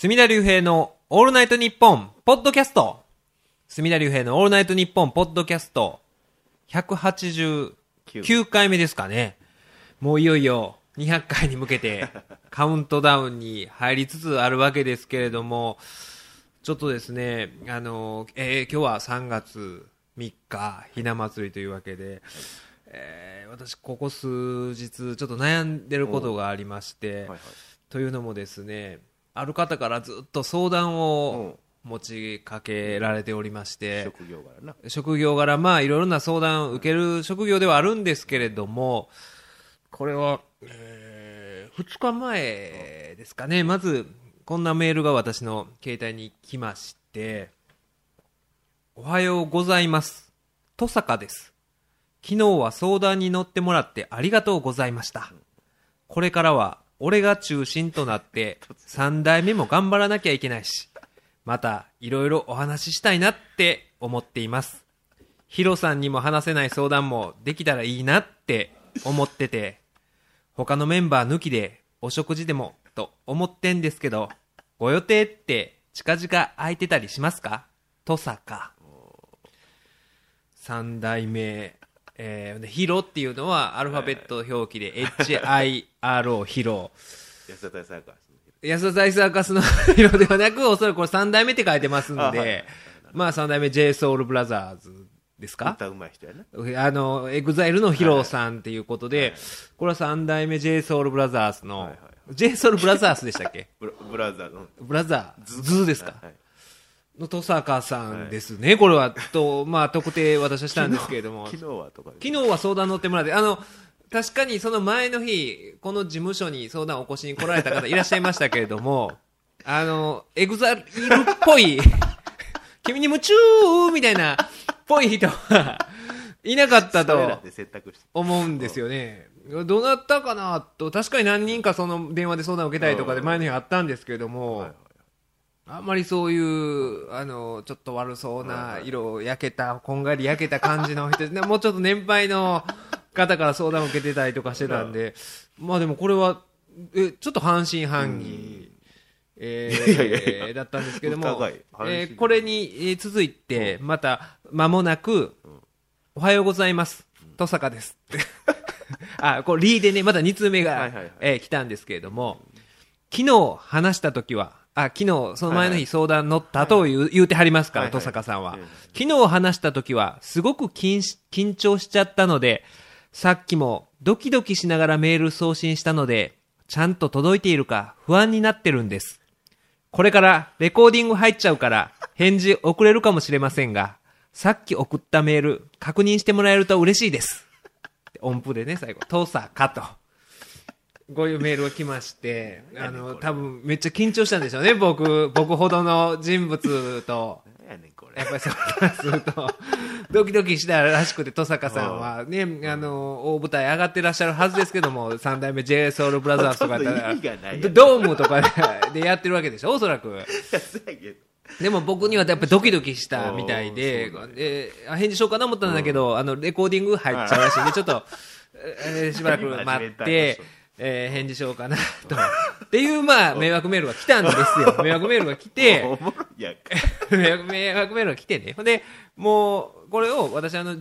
隅田隆平のオールナイトニッポンポッドキャスト。隅田隆平のオールナイトニッポンポッドキャスト。189回目ですかね。もういよいよ200回に向けて カウントダウンに入りつつあるわけですけれども、ちょっとですね、あの、えー今日は3月3日、ひな祭りというわけで、えー私、ここ数日、ちょっと悩んでることがありまして、はいはい。というのもですね、ある方からずっと相談を持ちかけられておりまして、職業柄な職業柄、まあ、いろいろな相談を受ける職業ではあるんですけれども、これは、え2日前ですかね、まず、こんなメールが私の携帯に来まして、おはようございます。登坂です。昨日は相談に乗ってもらってありがとうございました。これからは、俺が中心となって、三代目も頑張らなきゃいけないし、また、いろいろお話ししたいなって思っています。ヒロさんにも話せない相談もできたらいいなって思ってて、他のメンバー抜きでお食事でもと思ってんですけど、ご予定って近々空いてたりしますか？とさか。三代目、えーでヒロっていうのはアルファベット表記で HIRO ヒロ。安田大サーカス安田大サーカスのヒロではなく、おそらくこれ三代目って書いてますんで、あはい。まあ三代目 JSOULBROTHERS ですか？歌うまい人やな。あの、エグザイルのヒロさんっていうことで、これは三代目 JSOULBROTHERS の、はいはい JSOULBROTHERS でしたっけブラブラザーのブラザーズズですか、はいの登坂さんですね。これは、と、まあ特定私はしたんですけれども、昨日はとか昨日は相談乗ってもらって、あの、確かにその前の日、この事務所に相談をお越しに来られた方いらっしゃいましたけれども、あの、エグザイルっぽい、君に夢中みたいな、ぽい人はいなかったと思うんですよね。どうなったかなと、確かに何人かその電話で相談を受けたりとかで前の日あったんですけれども、はいはいあんまりそういう、あの、ちょっと悪そうな色焼けた、こんがり焼けた感じの人ね。もうちょっと年配の方から相談を受けてたりとかしてたんで、まあでもこれは、え、ちょっと半信半疑。えーだったんですけどもえーこれにえー続いて、また、間もなく、おはようございます。登坂です。あ、これリーでね、また2通目が、えー来たんですけれども、昨日話した時は、あ、昨日、その前の日相談乗ったと言う,、言うてはりますから、登坂さんは。うん昨日話した時は、すごく緊し緊張しちゃったので、さっきもドキドキしながらメール送信したので、ちゃんと届いているか不安になってるんです。これからレコーディング入っちゃうから、返事遅れるかもしれませんが、さっき送ったメール、確認してもらえると嬉しいです。音符でね、最後、トサカと。こういうメールが来まして、あの、多分めっちゃ緊張したんでしょうね、僕、僕ほどの人物と。何やねんこれ。やっぱりそうすると、ドキドキしたらしくて、登坂さんは。ね、あの、大舞台上がってらっしゃるはずですけども、三代目 JSOULBROTHERS とかやったらほとんど意味がないやドームとかででやってるわけでしょ、おそらく。でも僕にはやっぱりドキドキしたみたいでおーそうなん、であ返事しようかな思ったんだけど、あの、レコーディング入っちゃうらしいんで、ちょっと、えーしばらく待って、えー返事しようかなと。っていう、まあ、迷惑メールが来たんですよ。迷惑メールが来て、迷惑 迷惑メールが来てね。ほんで、もう、これを私、あの、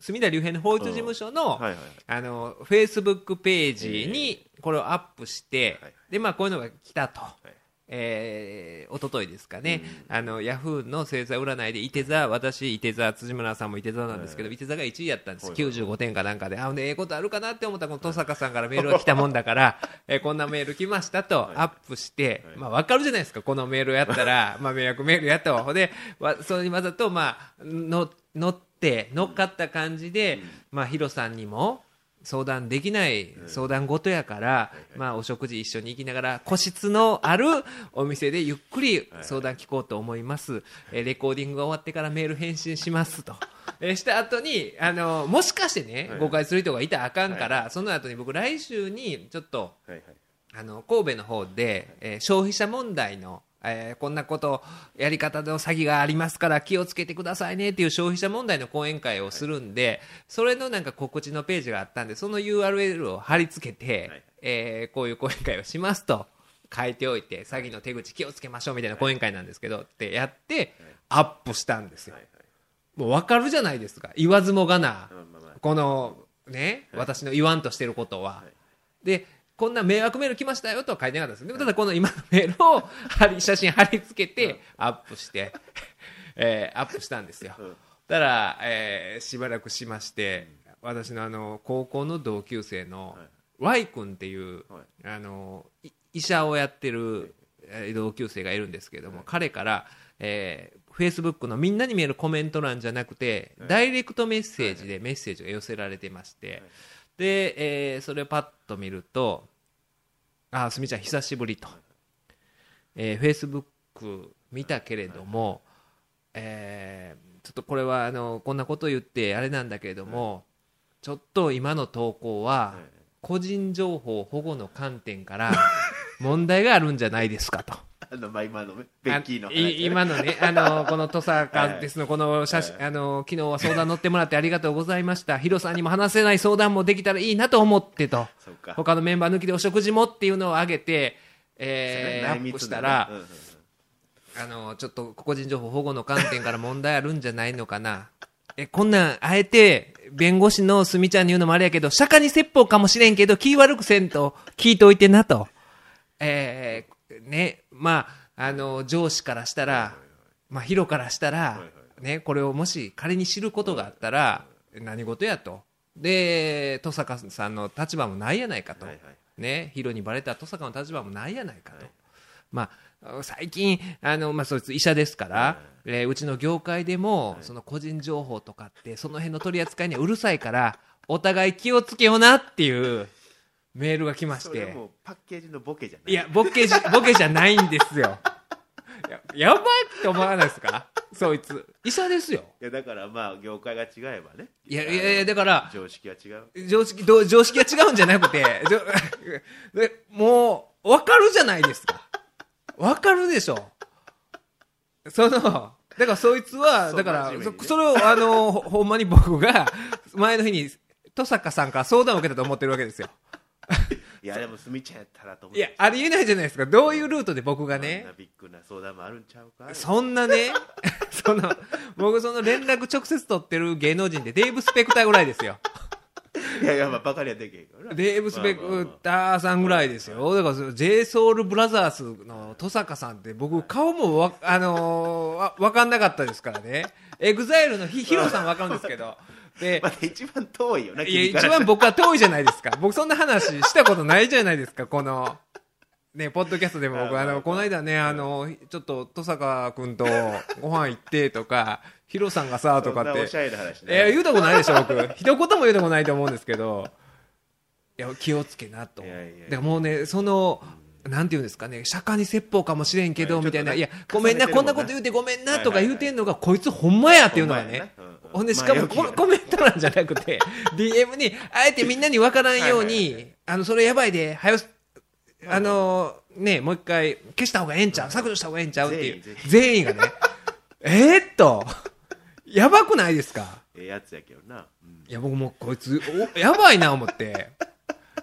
隅田隆平の法律事務所の、はいはいあの、フェイスブックページにこれをアップして、はいで、まあ、こういうのが来たと。いえー、おとといですかね、あの、ヤフーの星座占いで、伊手座、私、伊手座、辻村さんも伊手座なんですけど、伊手座が1位やったんです。はいはい95点かなんかで、あ、ほんで、ええことあるかなって思ったら、この登坂さんからメールが来たもんだから、えーこんなメール来ましたと、アップして、まあ、わかるじゃないですか、このメールやったら、まあ、迷惑メールやったわ。ほんで、わそれにわざと、まあ、の、乗って、乗っかった感じで、まあ、ヒロさんにも、相談できない相談事やから、まあ、お食事一緒に行きながら、個室のあるお店でゆっくり相談聞こうと思います。えーレコーディングが終わってからメール返信しますと。えーした後に、あの、もしかしてね、はい。誤解する人がいたらあかんから、その後に僕来週にちょっと、あの神戸の方で、えー消費者問題の、えーこんなことやり方の詐欺がありますから気をつけてくださいねっていう消費者問題の講演会をするんで、それのなんか告知のページがあったんでその URL を貼り付けて、はい。えーこういう講演会をしますと書いておいて詐欺の手口気をつけましょうみたいな講演会なんですけどってやってアップしたんですよ。もう分かるじゃないですか。言わずもがなこのね私の言わんとしてることは。でこんな迷惑メール来ましたよとは書いてなかったです。でもただこの今のメールを 貼り写真貼り付けてアップして、えーアップしたんですよ。うん。たら、えーしばらくしまして私のあの高校の同級生の Y 君っていう、はい。あのい医者をやってるえー同級生がいるんですけども、彼から、えー、Facebook のみんなに見えるコメント欄じゃなくて、ダイレクトメッセージでメッセージが寄せられてまして、で、えーそれをパッと見ると「あすみちゃん久しぶり」と「えー、Facebook 見たけれども、えーちょっとこれはあのこんなこと言ってあれなんだけれども、ちょっと今の投稿は個人情報保護の観点から問題があるんじゃないですかと。あのまあ今のねベッキーの今のね、あの、この土佐カですの、この写真、あの、昨日は相談乗ってもらってありがとうございました。ヒロさんにも話せない相談もできたらいいなと思ってと。他のメンバー抜きでお食事もっていうのを挙げて、えー、アップしたら、うんうんうんあの、ちょっと個人情報保護の観点から問題あるんじゃないのかな。え、こんなん、あえて、弁護士のすみちゃんに言うのもあれやけど、釈迦に説法かもしれんけど、気悪くせんと聞いておいてなと。えー、ね、まあ、あの、上司からしたら、まあ、ヒロからしたら、ね、これをもし仮に知ることがあったら、何事やと。で、登坂さんの立場もないやないかと。ね、ヒロにバレた登坂の立場もないやないかと。まあ、最近、あの、まあ、そいつ医者ですから、えーうちの業界でも、その個人情報とかって、その辺の取り扱いにはうるさいから、お互い気をつけようなっていうメールが来まして。それもうパッケージのボケじゃないいや、ボケじ、ボケじゃないんですよ。ややばいって思わないですかそいつ。医者ですよ。いやだからまあ業界が違えばねいやいやいや、だから、常識は違う常識、どう常識が違うんじゃなくて、じょ でもう、わかるじゃないですか。わかるでしょ。その、だからそいつは、そうだから真面目にねそ、それを、あの、ほ ほんまに僕が、前の日に、登坂さんから相談を受けたと思ってるわけですよ。いやでもすみちゃんやったらと思っていや、ありえないじゃないですか。どういうルートで僕がこんねな、ビッグな相談もあるんちゃうかそんなね、その、僕その連絡直接取ってる芸能人でデーブ・スペクターぐらいですよ。いやいやまあバカにはできへんからなデーブ・スペクターさんぐらいですよ。だからその、JSOULBROTHERS の登坂さんって僕顔もわ、あのーわ、わかんなかったですからね。エグザイルのヒヒロさんわかるんですけど。でま、だ一番遠いよないや、一番僕は遠いじゃないですか。僕そんな話したことないじゃないですか、この。ね、ポッドキャストでも僕、あの、この間ね、あの、ちょっと、登坂君とご飯行ってとか、ヒロさんがさ、とかっておし。ゃれな話えー、ね言うたことないでしょ、僕。一言も言うたことないと思うんですけど。いや、気をつけなと。いやいやいやもうね、その、なんていうんですかね、釈迦に説法かもしれんけど、はいみたいな、いやごめんな、こんなこと言うてごめんな、とか言うてんのが、こいつほんまやっていうのはね。ほんで、しかもまあココメント欄じゃなくて、DM に、あえてみんなに分からんように、あの、それやばいで、はよ、あの、ね、もう一回消した方がええんちゃう？削除した方がええんちゃう？っていう全員。がね、えーっと、やばくないですか？ええやつやけどな。うん。いや、僕もうこいつ、おやばいな思って。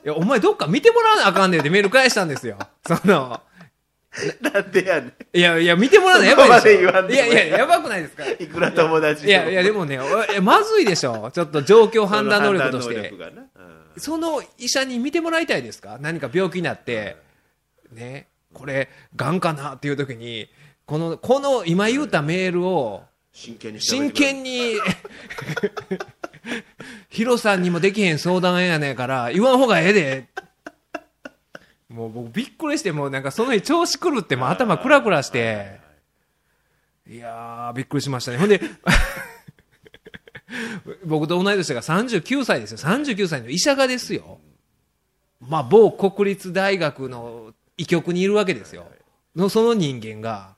いや、お前どっか見てもらわなあかんねんってメール返したんですよ。その、なんでやねいや、いや、見てもらうのやばいでしょ。い。やいや、やばくないですか。んいくら友達いや、いや、でもね、まずいでしょ。ちょっと状況判断能力として。その医者に見てもらいたいですか？何か病気になって、ね、これ、がんかなっていう時に、この、この今言うたメールを、真剣に真剣に、ヒロさんにもできへん相談やねんから、言わん方がええで。もう僕びっくりして、もうなんかその日調子狂って、もう頭クラクラして、いやー、びっくりしましたね。ほんで、僕と同い年が39歳ですよ。39歳の医者がですよ。まあ、某国立大学の医局にいるわけですよ。の、その人間が、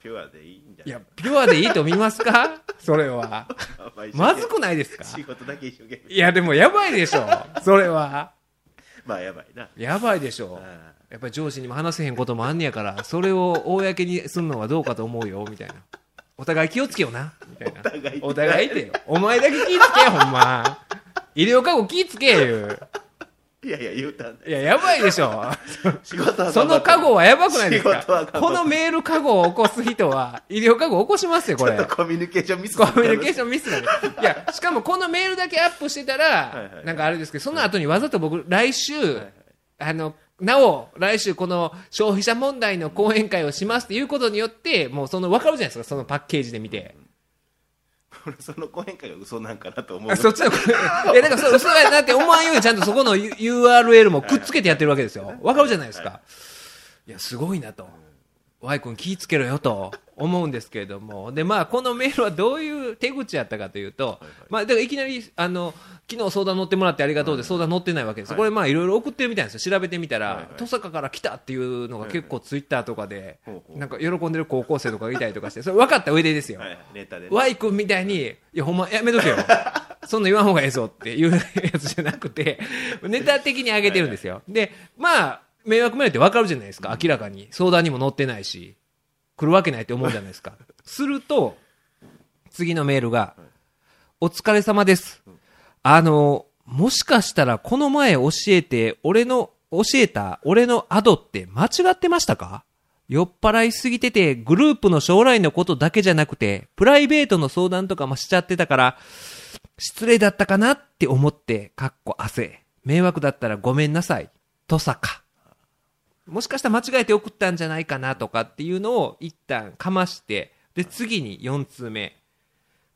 ピュアでいいいやピュアでいいと見ますか？それは。まずくないですか？仕事だけ一生懸命いや、でもやばいでしょ。それは。まあやばいなやばいでしょ。やっぱり上司にも話せへんこともあんねやから、それを公にするのはどうかと思うよ、みたいな。お互い気をつけよな、みたいな。お互いお互いってよ。お前だけ気ぃつけよ、ほんま。医療過護気ぃつけよ。いやいや言うたんいや、やばいでしょ。仕事はその過去はやばくないですか？このメール過去を起こす人は、医療過去を起こしますよ、これ。ちょっ。とコミュニケーションミスコミュニケーションミスだね。いや、しかもこのメールだけアップしてたら、はいはいなんかあれですけど、その後にわざと僕、来週、はいあの、なお、来週この消費者問題の講演会をしますっていうことによって、もうその分かるじゃないですか、そのパッケージで見て。俺その講演会が嘘なんかなと思うあそっちの、いや、だからそ、嘘やなって思わんようにちゃんとそこの U- URL もくっつけてやってるわけですよ。わかるじゃないですか。いや、すごいなと。Y 君気ぃつけろよと思うんですけれども。で、まあ、このメールはどういう手口やったかというと、まあ、だからいきなり、あの、昨日相談乗ってもらってありがとうで相談乗ってないわけですよ。これまあ、いろいろ送ってるみたいですよ。調べてみたらはいはい、登坂から来たっていうのが結構ツイッターとかでほうほ、うなんか喜んでる高校生とかがいたりとかして、それ分かった上でですよ。はいネタでね Y 君みたいに、いや、ほんま、やめとけよ。そんな言わん方がええぞっていうやつじゃなくて、ネタ的に上げてるんですよ。で、まあ、迷惑メールってわかるじゃないですか、明らかに。相談にも載ってないし、来るわけないって思うじゃないですか。すると、次のメールが、お疲れ様です。あの、もしかしたらこの前教えて、俺の、教えた俺のアドって間違ってましたか？酔っ払いすぎてて、グループの将来のことだけじゃなくて、プライベートの相談とかもしちゃってたから、失礼だったかなって思って、かっこ汗。迷惑だったらごめんなさい。とさか。もしかしたら間違えて送ったんじゃないかなとかっていうのを一旦かまして、で、次に4通目。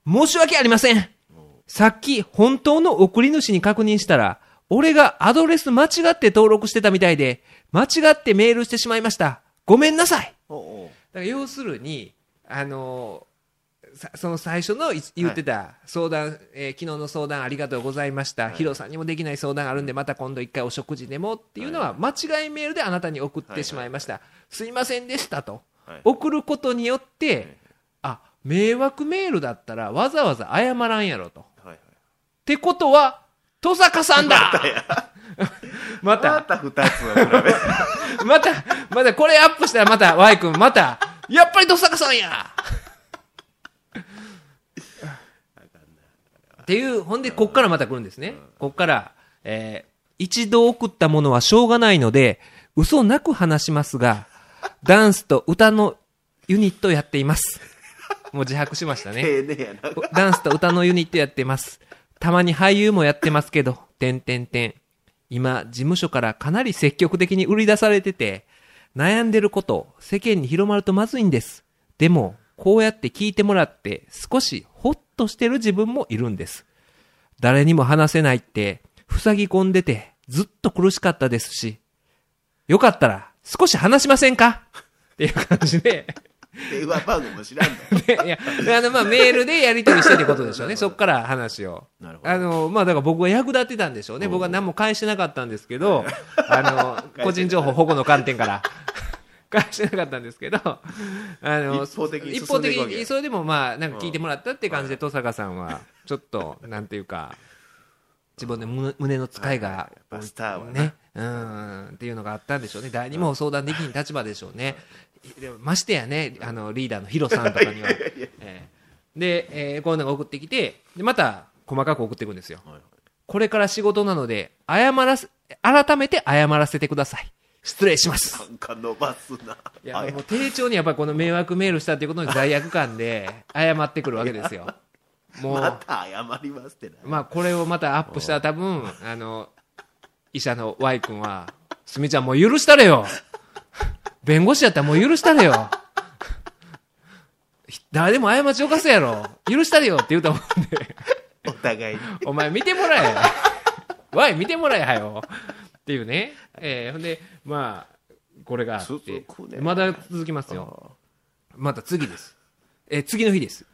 申し訳ありませんさっき本当の送り主に確認したら、俺がアドレス間違って登録してたみたいで、間違ってメールしてしまいました。ごめんなさいだから要するに、あのその最初のい言ってた相談、えー昨日の相談ありがとうございました、ヒロさんにもできない相談あるんで、また今度一回お食事でもっていうのは、間違いメールであなたに送ってしまいました、すいませんでしたと、はい。送ることによって、あ迷惑メールだったらわざわざ謝らんやろと。っはいはい。てことは、登坂さんだ。ままた、た二つを比べ また、またこれアップしたらまた Y 君また、やっぱり登坂さんやっていう、ほんで、こっからまた来るんですね。こっから、えー一度送ったものはしょうがないので、嘘なく話しますが、ダンスと歌のユニットやっています。もう自白しましたね。ダンスと歌のユニットやってます。たまに俳優もやってますけど、てんてんてん。今、事務所からかなり積極的に売り出されてて、悩んでること、世間に広まるとまずいんです。でも、こうやって聞いてもらって、少しとしてる自分もいるんです。誰にも話せないって、塞ぎ込んでて、ずっと苦しかったですし、よかったら、少し話しませんか？っていう感じで、電話番号も知らんの？でいや、あの、まあ、メールでやり取りしたってことでしょうね。そっから話を。なるほどあの、まあ、だから僕は役立ってたんでしょうね。僕は何も返してなかったんですけど、あの、個人情報保護の観点から。返してなかったんですけど、あの、一方的に一方的に、それでもまあ、なんか聞いてもらったって感じで、登坂さんは、ちょっと、なんていうか、自分で胸胸の使いが、スターはな。ね、うん、っていうのがあったんでしょうね。誰にも相談できん立場でしょうね。でもましてやね、あの、リーダーのヒロさんとかには。ええ。で、えーこういうのが送ってきて、で、また、細かく送っていくんですよ。はい。はいこれから仕事なので、謝らせ、改めて謝らせてください。失礼します。なんか伸ばすな。いや、あもう丁重にやっぱりこの迷惑メールしたっていうことに罪悪感で、謝ってくるわけですよ。もう、また謝りますってな。まあ、これをまたアップしたら多分、あの、医者の Y 君は、すみちゃんもう許したれよ。弁護士やったらもう許したれよ。誰でも過ち犯すやろ。許したれよって言うと思うんで、お互いに。お前見てもらえ。Y 見てもらえはよ。っていうね。えーほんで、まあ、これがあってまだ続きますよ。また次です。えー次の日です。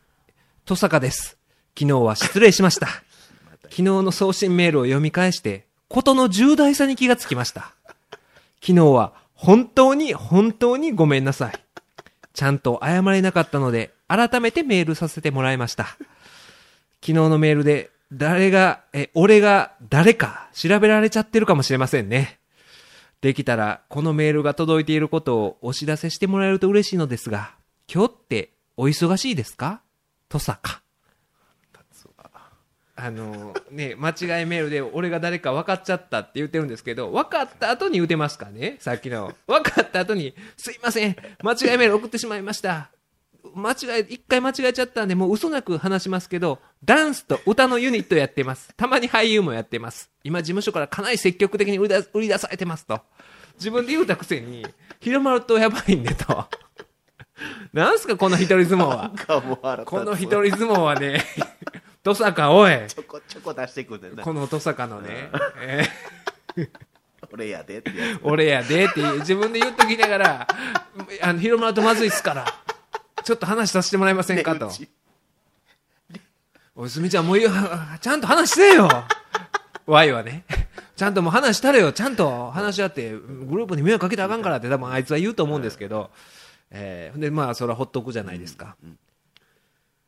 登坂です。昨日は失礼しました。昨日の送信メールを読み返して、ことの重大さに気がつきました。昨日は本当に本当にごめんなさい。ちゃんと謝れなかったので、改めてメールさせてもらいました。昨日のメールで、誰が、え、俺が誰か調べられちゃってるかもしれませんね。できたら、このメールが届いていることをお知らせしてもらえると嬉しいのですが、今日ってお忙しいですか？とさか。あのね、間違いメールで俺が誰か分かっちゃったって言ってるんですけど、分かった後に言うてますかね、さっきの。分かった後に、すいません、間違いメール送ってしまいました。間違え、一回間違えちゃったんで、もう嘘なく話しますけど、ダンスと歌のユニットやってます。たまに俳優もやってます。今事務所からかなり積極的に売り出売り出されてますと。自分で言うたくせに、広まるとやばいんでと。なんすか、この一人相撲は。この一人相撲はね、トサカ、おい。ちょこちょこ出してくんねんなこのトサカのね、えー俺やでって俺やでって自分で言っときながら、あの、広まるとまずいっすから、ちょっと話させてもらえませんか？とおい、すみちゃん、もういいよちゃんと話してよ !Y はね。ちゃんともう話したれよ。ちゃんと話し合って、グループに迷惑かけたらあかんからって多分あいつは言うと思うんですけど、えーで、まあ、それはほっとくじゃないですか。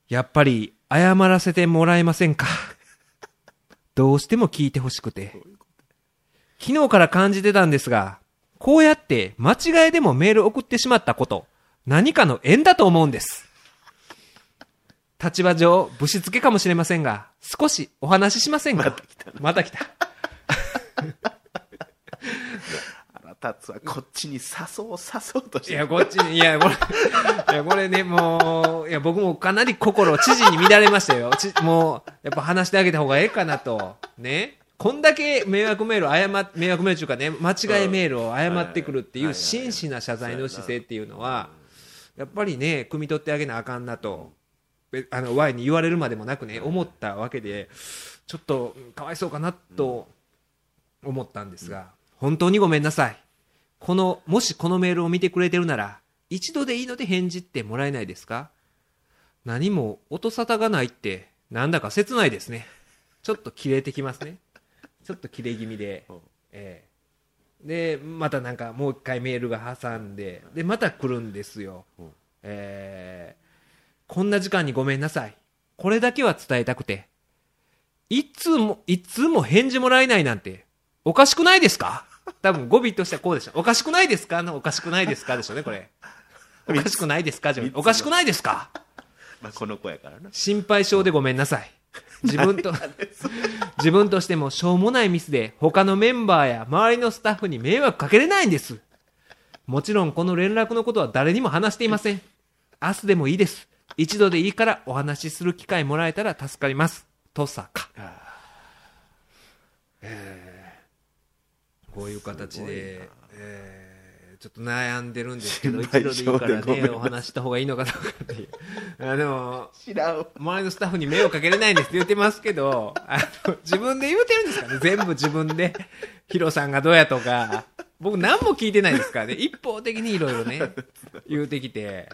やっぱり、謝らせてもらえませんか？どうしても聞いてほしくて。昨日から感じてたんですが、こうやって間違いでもメール送ってしまったこと、何かの縁だと思うんです。立場上、ぶしつけかもしれませんが、少しお話ししませんか？また来た。腹立つわこっちに誘おう誘おうとしていや、こっちに、いや、これ、いや、これね、もう、いや、僕もかなり心、知事に乱れましたよ。ちもう、やっぱ話してあげた方がええかなと。ね。こんだけ迷惑メール謝っ、迷惑メールというかね、間違いメールを謝ってくるっていう真摯な謝罪の姿勢っていうのは、やっぱりね、汲み取ってあげなあかんなと、べあの、Y に言われるまでもなくね、思ったわけで、ちょっと、うんかわいそうかなと思ったんですが、本当にごめんなさい。この、もしこのメールを見てくれてるなら、一度でいいので返事ってもらえないですか？何も音沙汰がないって、なんだか切ないですね。ちょっと切れてきますね。ちょっと切れ気味で。えで、またなんかもう一回メールが挟んで、で、また来るんですよ。うんえーこんな時間にごめんなさい。これだけは伝えたくて。いつも、いつも返事もらえないなんて、おかしくないですか？多分語尾としてはこうでしょ。おかしくないですか？のおかしくないですかでしょうね、これ。おかしくないですかじゃおかしくないですか？まあ、この子やからな心配性でごめんなさい。自分と、自分としてもしょうもないミスで他のメンバーや周りのスタッフに迷惑かけれないんです。もちろんこの連絡のことは誰にも話していません。明日でもいいです。一度でいいからお話しする機会もらえたら助かります。とさか。えーこういう形で、えーちょっと悩んでるんですけど、一度でいいからね、お話した方がいいのかどうかっていう。あでも、知らん周りのスタッフに迷惑かけれないんですって言ってますけど、あの、自分で言うてるんですかね？全部自分で。ヒロさんがどうやとか。僕何も聞いてないですからね。一方的にいろいろね、言うてきて。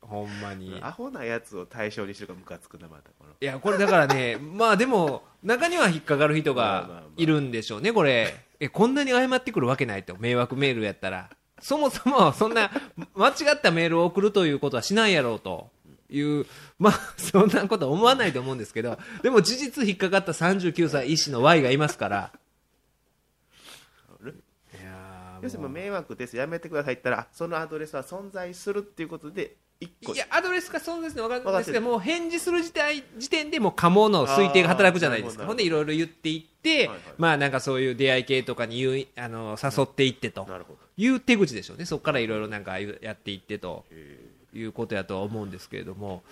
ほんまに。アホなやつを対象にしてるからムカつくなまたこのいや、これだからね、まあでも、中には引っかかる人がいるんでしょうね、これ。え、こんなに謝ってくるわけないと。迷惑メールやったら。そもそも、そんな、間違ったメールを送るということはしないやろうと。いう、まあ、そんなことは思わないと思うんですけど、でも事実引っかかった39歳医師の Y がいますから。いやー要するに迷惑です。やめてくださいって言ったらあそのアドレスは存在するっていうことで一個。いや、アドレスかそうですね、わかんないですけど、もう返事する時点時点でもう可能の推定が働くじゃないですか。ほんでいろいろ言っていって、はいはい。まあなんかそういう出会い系とかに言う、あの、誘っていってと。なるほどいう手口でしょうね。そこからいろいろなんかやっていってとへいうことやとは思うんですけれども、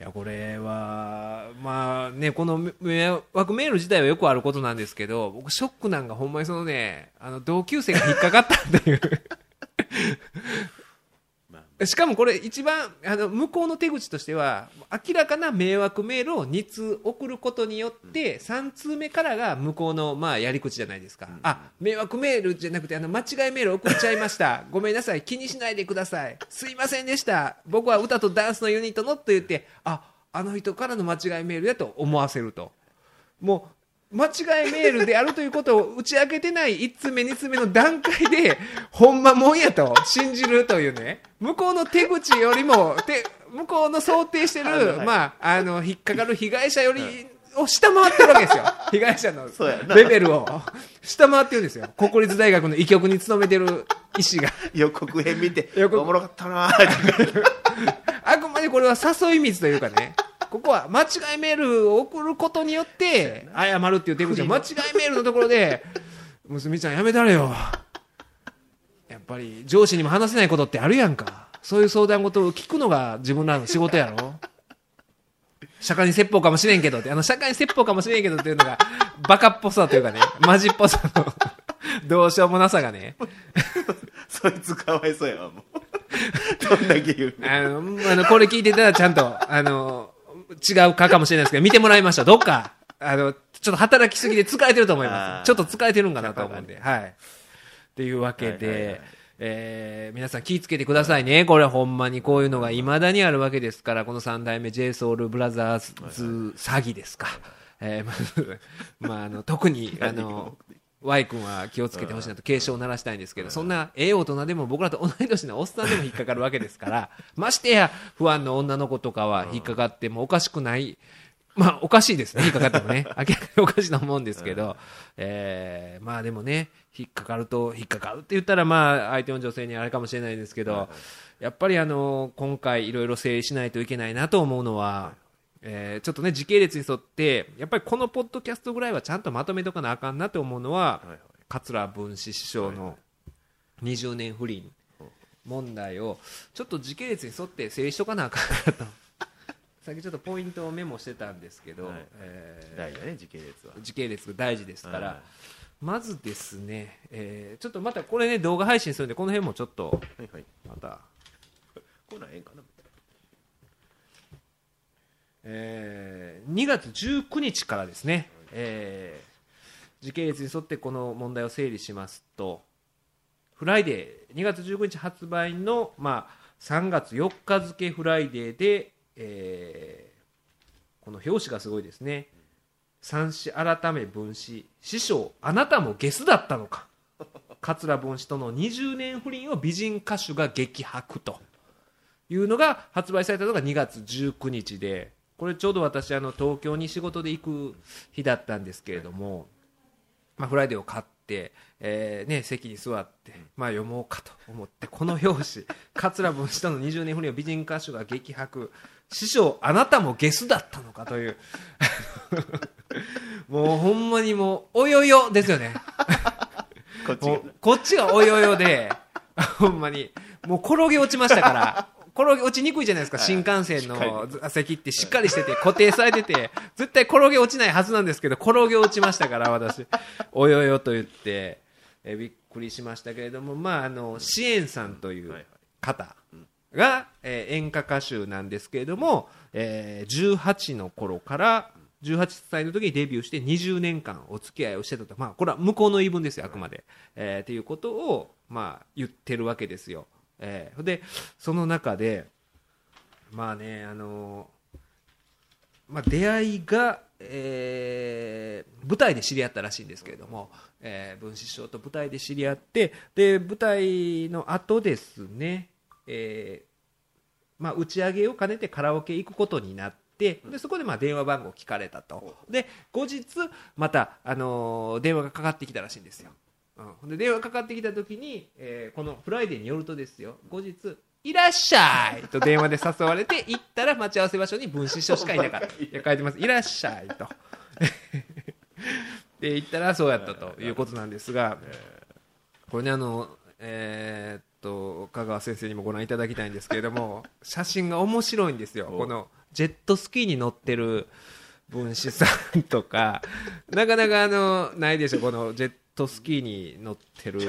いや、これは、まあね、この迷惑メール自体はよくあることなんですけど、僕ショックなんかほんまにそのね、あの、同級生が引っかかったっていう。まあしかもこれ一番あの向こうの手口としては明らかな迷惑メールを2通送ることによって3通目からが向こうのまあやり口じゃないですか、あ迷惑メールじゃなくてあの間違いメール送っちゃいました。ごめんなさい。気にしないでください。すいませんでした。僕は歌とダンスのユニットのと言ってああの人からの間違いメールだと思わせると。もう間違いメールであるということを打ち明けてない1つ目2つ目の段階で ほんまもんやと信じるというね。向こうの手口よりもて向こうの想定してる、はい。まあ、あの引っかかる被害者よりを下回ってるわけですよ。被害者のレベルを。下回ってるんですよ。国立大学の医局に勤めてる医師が。予告編見ておもろかったな あくまでこれは誘い水というかねここは間違いメールを送ることによって謝るっていう手口は間違いメールのところで 娘ちゃんやめたれよ。やっぱり上司にも話せないことってあるやんか。そういう相談事を聞くのが自分らの仕事やろ。釈迦に説法かもしれんけどって。あの釈迦に説法かもしれんけどっていうのがバカっぽさというかねマジっぽさのどうしようもなさがね。そいつかわいそうやわもう。どんだけ言うあの、あの、これ聞いてたらちゃんと、あの、違うかかもしれないですけど、見てもらいました。どっか、あの、ちょっと働きすぎで疲れてると思います。ちょっと疲れてるんかなと思うんで、はい。っていうわけで、はいはいはいえー皆さん気ぃつけてくださいね。これほんまにこういうのが未だにあるわけですから、この三代目 JSOULBROTHERS 詐欺ですか。えーまあ、あの、特に、あの、Y 君は気をつけてほしいなと警鐘を鳴らしたいんですけど、そんなええ大人でも僕らと同い年のおっさんでも引っかかるわけですから、ましてや不安の女の子とかは引っかかってもおかしくない、まあおかしいですね、引っかかってもね。明らかにおかしいと思うんですけど、えーまあでもね、引っかかると、引っかかるって言ったらまあ相手の女性にあれかもしれないですけど、やっぱりあの、今回いろいろ整理しないといけないなと思うのは、えーちょっとね、時系列に沿って、やっぱりこのポッドキャストぐらいはちゃんとまとめとかなあかんなと思うのは、はいはい。桂文枝師匠の20年不倫問題をちょっと時系列に沿って整理しとかなあかんなと。さっきちょっとポイントをメモしてたんですけど、はい。えー大事だね時系列は。時系列が大事ですから、はい。まずですね、えーちょっとまたこれね動画配信するんでこの辺もちょっとはいはい。また、こんなんええんかなえー2月19日からですね、えー時系列に沿ってこの問題を整理しますとフライデー2月19日発売の、まあ、3月4日付フライデーで、えーこの表紙がすごいですね。三枝改め文枝師匠あなたもゲスだったのか。桂文枝との20年不倫を美人歌手が激白というのが発売されたのが2月19日で。これちょうど私あの東京に仕事で行く日だったんですけれども、まあ、フライデーを買って、えーね、席に座って、まあ、読もうかと思ってこの表紙 桂文枝との20年不倫を美人歌手が激白。師匠あなたもゲスだったのかという。もうほんまにもうおよよですよね。こっちが。こっちがおよよで、ほんまに、もう転げ落ちましたから、転げ落ちにくいじゃないですか、新幹線の座席ってしっかりしてて、固定されてて、絶対転げ落ちないはずなんですけど、転げ落ちましたから、私、およよと言って、えびっくりしましたけれども、まあ、あの、支援さんという方が、えー演歌歌手なんですけれども、えー18の頃から、18歳の時にデビューして20年間お付き合いをしてたと、まあ、これは向こうの言い分ですよ、あくまで。えーっていうことを、まあ、言ってるわけですよ。えーで、その中で、まあね、あのーまあ、出会いが、えー舞台で知り合ったらしいんですけれども、えー文枝師匠と舞台で知り合ってで舞台の後ですね、えまあ、打ち上げを兼ねてカラオケ行くことになってでそこでまあ電話番号聞かれたと。で後日また、あの電話がかかってきたらしいんですよ、うん、で電話かかってきた時に、えーこの「フライデー」によるとですよ。後日「いらっしゃい 」と電話で誘われて行ったら待ち合わせ場所に文枝師匠しかいなかった。いや書いてます「いらっしゃい」と。で行ったらそうやったということなんですが、これねあのえーっと香川先生にもご覧いただきたいんですけれども写真が面白いんですよ。お。このジェットスキーに乗ってる分子さんとか。なかなかあのないでしょこのジェットスキーに乗ってる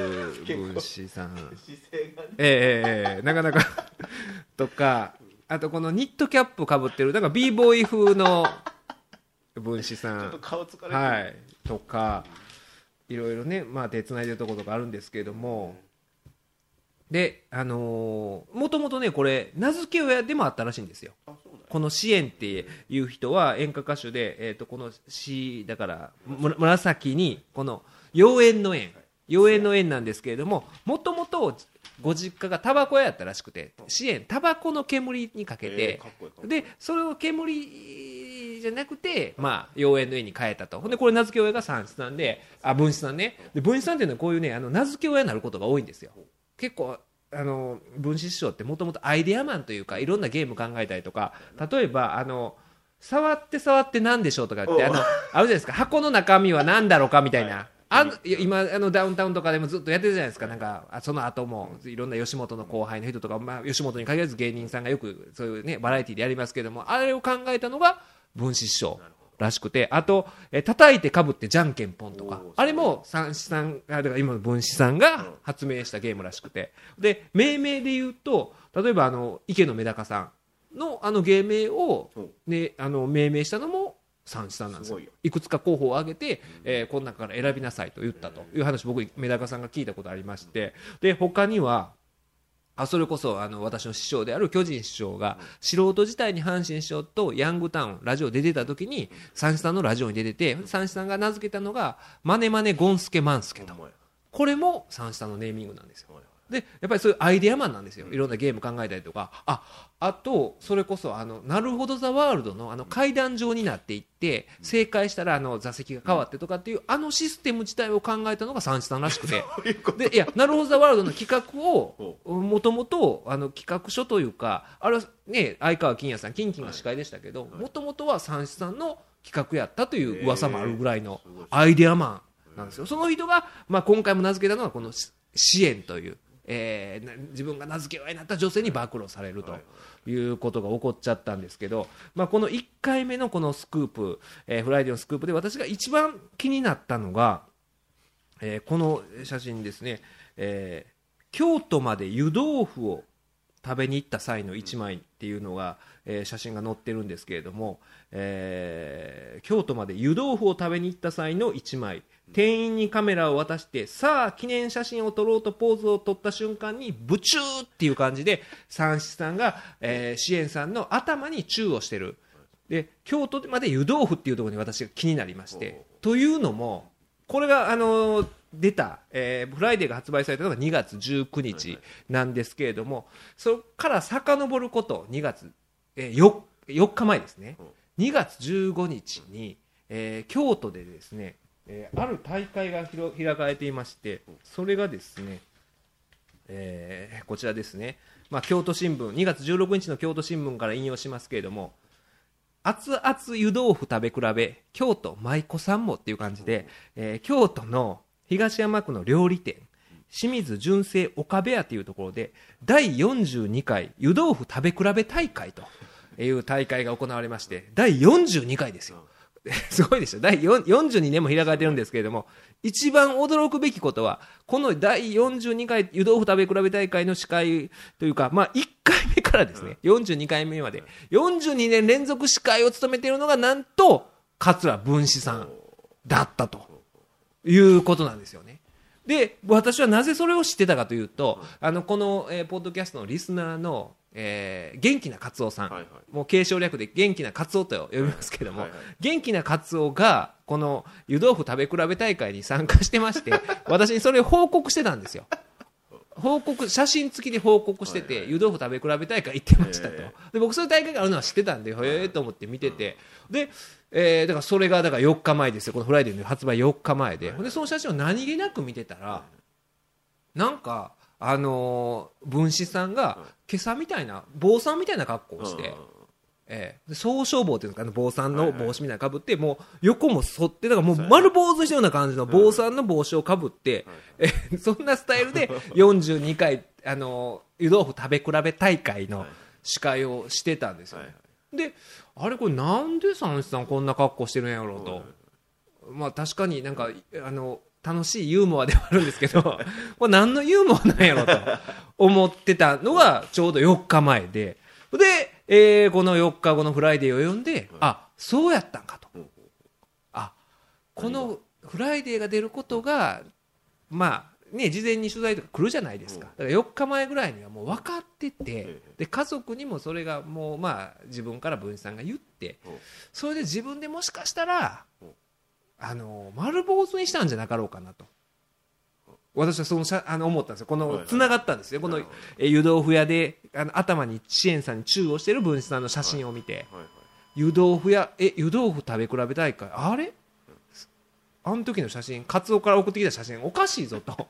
分子さん。姿勢がねええええなかなか。とかあとこのニットキャップかぶってるなんか b ボーイ風の分子さん。はい、とかいろいろね、まあ、手つないでるところとかあるんですけれども。であのーもともとねこれ名付け親でもあったらしいんですよ。この支援っていう人は演歌歌手で、えー、とこの詩だからむ紫にこの妖艶の縁。妖艶の縁なんですけれどももともとご実家がタバコ屋やったらしくて支援タバコの煙にかけて、でそれを煙じゃなくて、まあ、妖艶の絵に変えたと。ほんでこれ名付け親が三子さんであ文子さんね。で文子さんっていうのはこういうねあの名付け親になることが多いんですよ。結構あの文子師匠ってもともとアイデアマンというかいろんなゲーム考えたりとか例えばあの触って触って何でしょうとかってあのあるじゃないですか。箱の中身は何だろうかみたいな。あの今あのダウンタウンとかでもずっとやってるじゃないですか、なんかあその後もいろんな吉本の後輩の人とか、まあ、吉本に限らず芸人さんがよくそういう、ね、バラエティーでやりますけども、あれを考えたのが分子師匠らしくて、あと、え叩いてかぶってじゃんけんぽんとか。あれも三子さん、あだから今の分子さんが発明したゲームらしくて、で命名で言うと、例えばあの池野メダカさんのあの芸名を、ね、あの命名したのも三子さんなんですよ。いくつか候補を挙げて、えーこの中から選びなさいと言ったという話僕メダカさんが聞いたことありまして。で他にはあそれこそあの私の師匠である巨人師匠が素人時代に阪神師匠とヤングタウンラジオで出た時に三子さんのラジオに出てて三子さんが名付けたのが「マネマネゴンスケマンスケ」と。これも三子さんのネーミングなんですよでやっぱりそういうアイデアマンなんですよ。いろんなゲーム考えたりとか。ああとそれこそあのなるほどザワールドのあの階段状になっていって正解したらあの座席が変わってとかっていうあのシステム自体を考えたのが三枝さんらしくて。でいやなるほどザワールドの企画をほもともとあの企画書というかあれはね相川金也さんキンキンが司会でしたけどもともとは三枝さんの企画やったという噂もあるぐらいのアイデアマンなんですよ。その人が、まあ、今回も名付けたのはこのし紫艶という、えーな自分が名付け親になった女性に暴露されるということが起こっちゃったんですけど、まあ、この1回目のこのスクープ、えーフライデーのスクープで私が一番気になったのが、えーこの写真ですね、えー京都まで湯豆腐を食べに行った際の1枚っていうのが、えー写真が載ってるんですけれども、えー京都まで湯豆腐を食べに行った際の1枚店員にカメラを渡してさあ記念写真を撮ろうとポーズを取った瞬間にブチューっていう感じで三枝さんが、えー、紫艶さんの頭にチューをしてる。で京都まで湯豆腐っていうところに私が気になりまして。というのもこれがあのー出た、えーフライデーが発売されたのが2月19日なんですけれども、そこから遡ること2月、えー、4, 4日前ですね、2月15日に、えー京都でですね、えーある大会が開かれていましてそれがですね、えーこちらですね、まあ、京都新聞2月16日の京都新聞から引用しますけれども熱々湯豆腐食べ比べ京都舞妓さんもっていう感じで、えー京都の東山区の料理店清水純正岡部屋というところで第42回湯豆腐食べ比べ大会という大会が行われまして第42回ですよ すごいでしょ。第4 42年も開かれてるんですけれども一番驚くべきことはこの第42回湯豆腐食べ比べ大会の司会というか、まあ、1回目からですね42回目まで42年連続司会を務めているのがなんと桂文枝さんだったということなんですよね。で私はなぜそれを知ってたかというとあのこの、えーポッドキャストのリスナーの、えー元気なカツオさん、はいはい。もう継承略で元気なカツオと呼びますけども、はいはい。元気なカツオがこの湯豆腐食べ比べ大会に参加してまして 私にそれを報告してたんですよ。報告写真付きで報告してて、湯豆腐食べ比べ大会行ってましたと、えで僕そういう大会があるのは知ってたんでへえと思って見てて。で、えーだからそれがだから4日前ですよ。このフライデーの発売4日前で,、でその写真を何気なく見てたら、なんかあのー文枝さんが今朝みたいな坊さんみたいな格好をして、ええ、で宗匠帽っていうんですかね坊さんの帽子みたいなのかぶって、もう横も剃ってだからもう丸坊主にしたような感じの坊さんの帽子をかぶって、ええ そんなスタイルで42回あの湯豆腐食べ比べ大会の司会をしてたんですよ、はいはい。であれこれなんで三枝さんこんな格好してるんやろうと、まあ確かになんかあの楽しいユーモアではあるんですけど これ何のユーモアなんやろうと思ってたのがちょうど4日前で。で、えーこの4日後のフライデーを読んで、あそうやったんかと、うん。あこのフライデーが出ることがまあね事前に取材とか来るじゃないですか、だから4日前ぐらいにはもう分かってて、えで家族にもそれがもうまあ自分から文枝さんが言って、うん。それで自分でもしかしたら、うんあの丸坊主にしたんじゃなかろうかなと。私はそのしゃあの思ったんですよ、このはいはい。つながったんですよ、この湯豆腐屋であの頭に支援さんにチューをしてる文枝さんの写真を見て、はいはい湯豆腐屋、え湯豆腐食べ比べ大会、あれ？あの時の写真、カツオから送ってきた写真、おかしいぞと、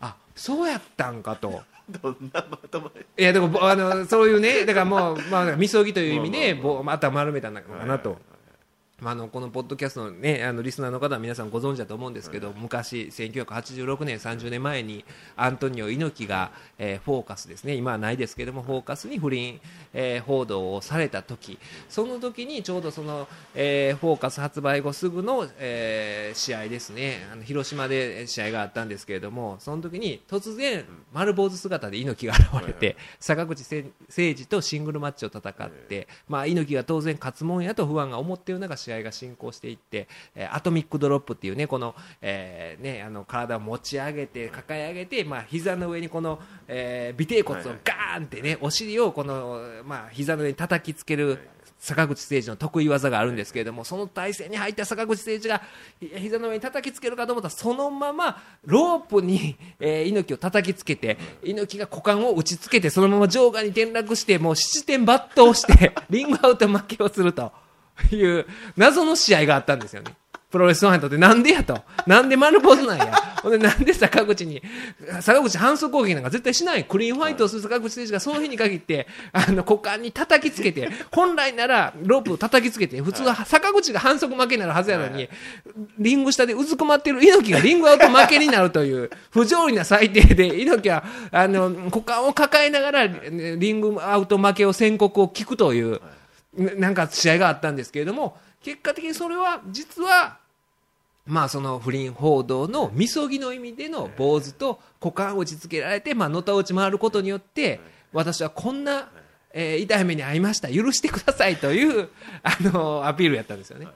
あそうやったんかと。どんなまとまり？いやでもぼあのそういうねだからもうまあみそぎという意味でぼまた丸めたのかなと。まあ、あのこのポッドキャストの,、ね、あのリスナーの方は皆さんご存知だと思うんですけど、昔、1986年、30年前にアントニオ猪木が、えーフォーカスですね、今はないですけども、フォーカスに不倫、えー報道をされた時。その時にちょうどその、えーフォーカス発売後すぐの、えー試合ですね、あの広島で試合があったんですけれども、その時に突然、丸坊主姿で猪木が現れて、坂口誠二とシングルマッチを戦って、まあ、猪木が当然勝つもんやと不安が思っている中試合が進行していって、えーアトミックドロップっていうねこの、えーね、あの体を持ち上げて抱え上げて、まあ膝の上にこの、えー尾てい骨をガーンってねお尻をこの、まあ膝の上に叩きつける坂口誠二の得意技があるんですけれどもその体勢に入った坂口誠二がひ膝の上に叩きつけるかと思ったらそのままロープに、えー猪木を叩きつけて猪木が股間を打ちつけてそのまま場外に転落してもう七点抜刀してリングアウト負けをするという謎の試合があったんですよね。プロレスファンにとってなんでやと。なんで丸坊主なんや。ほんでなんで坂口に、坂口反則攻撃なんか絶対しない。クリーンファイトをする坂口選手がその日に限って、あの股間に叩きつけて、本来ならロープを叩きつけて、普通は坂口が反則負けになるはずやのに、リング下でうずくまってる猪木がリングアウト負けになるという、不条理な最低で、猪木は、あの、股間を抱えながら、リングアウト負けを宣告を聞くという、ななんか試合があったんですけれども、結果的にそれは実は、まあその不倫報道のみそぎの意味での坊主と股間を打ちつけられて、まあのた落ち回ることによって、私はこんな、えー痛い目に遭いました、許してくださいという、あの、アピールやったんですよね。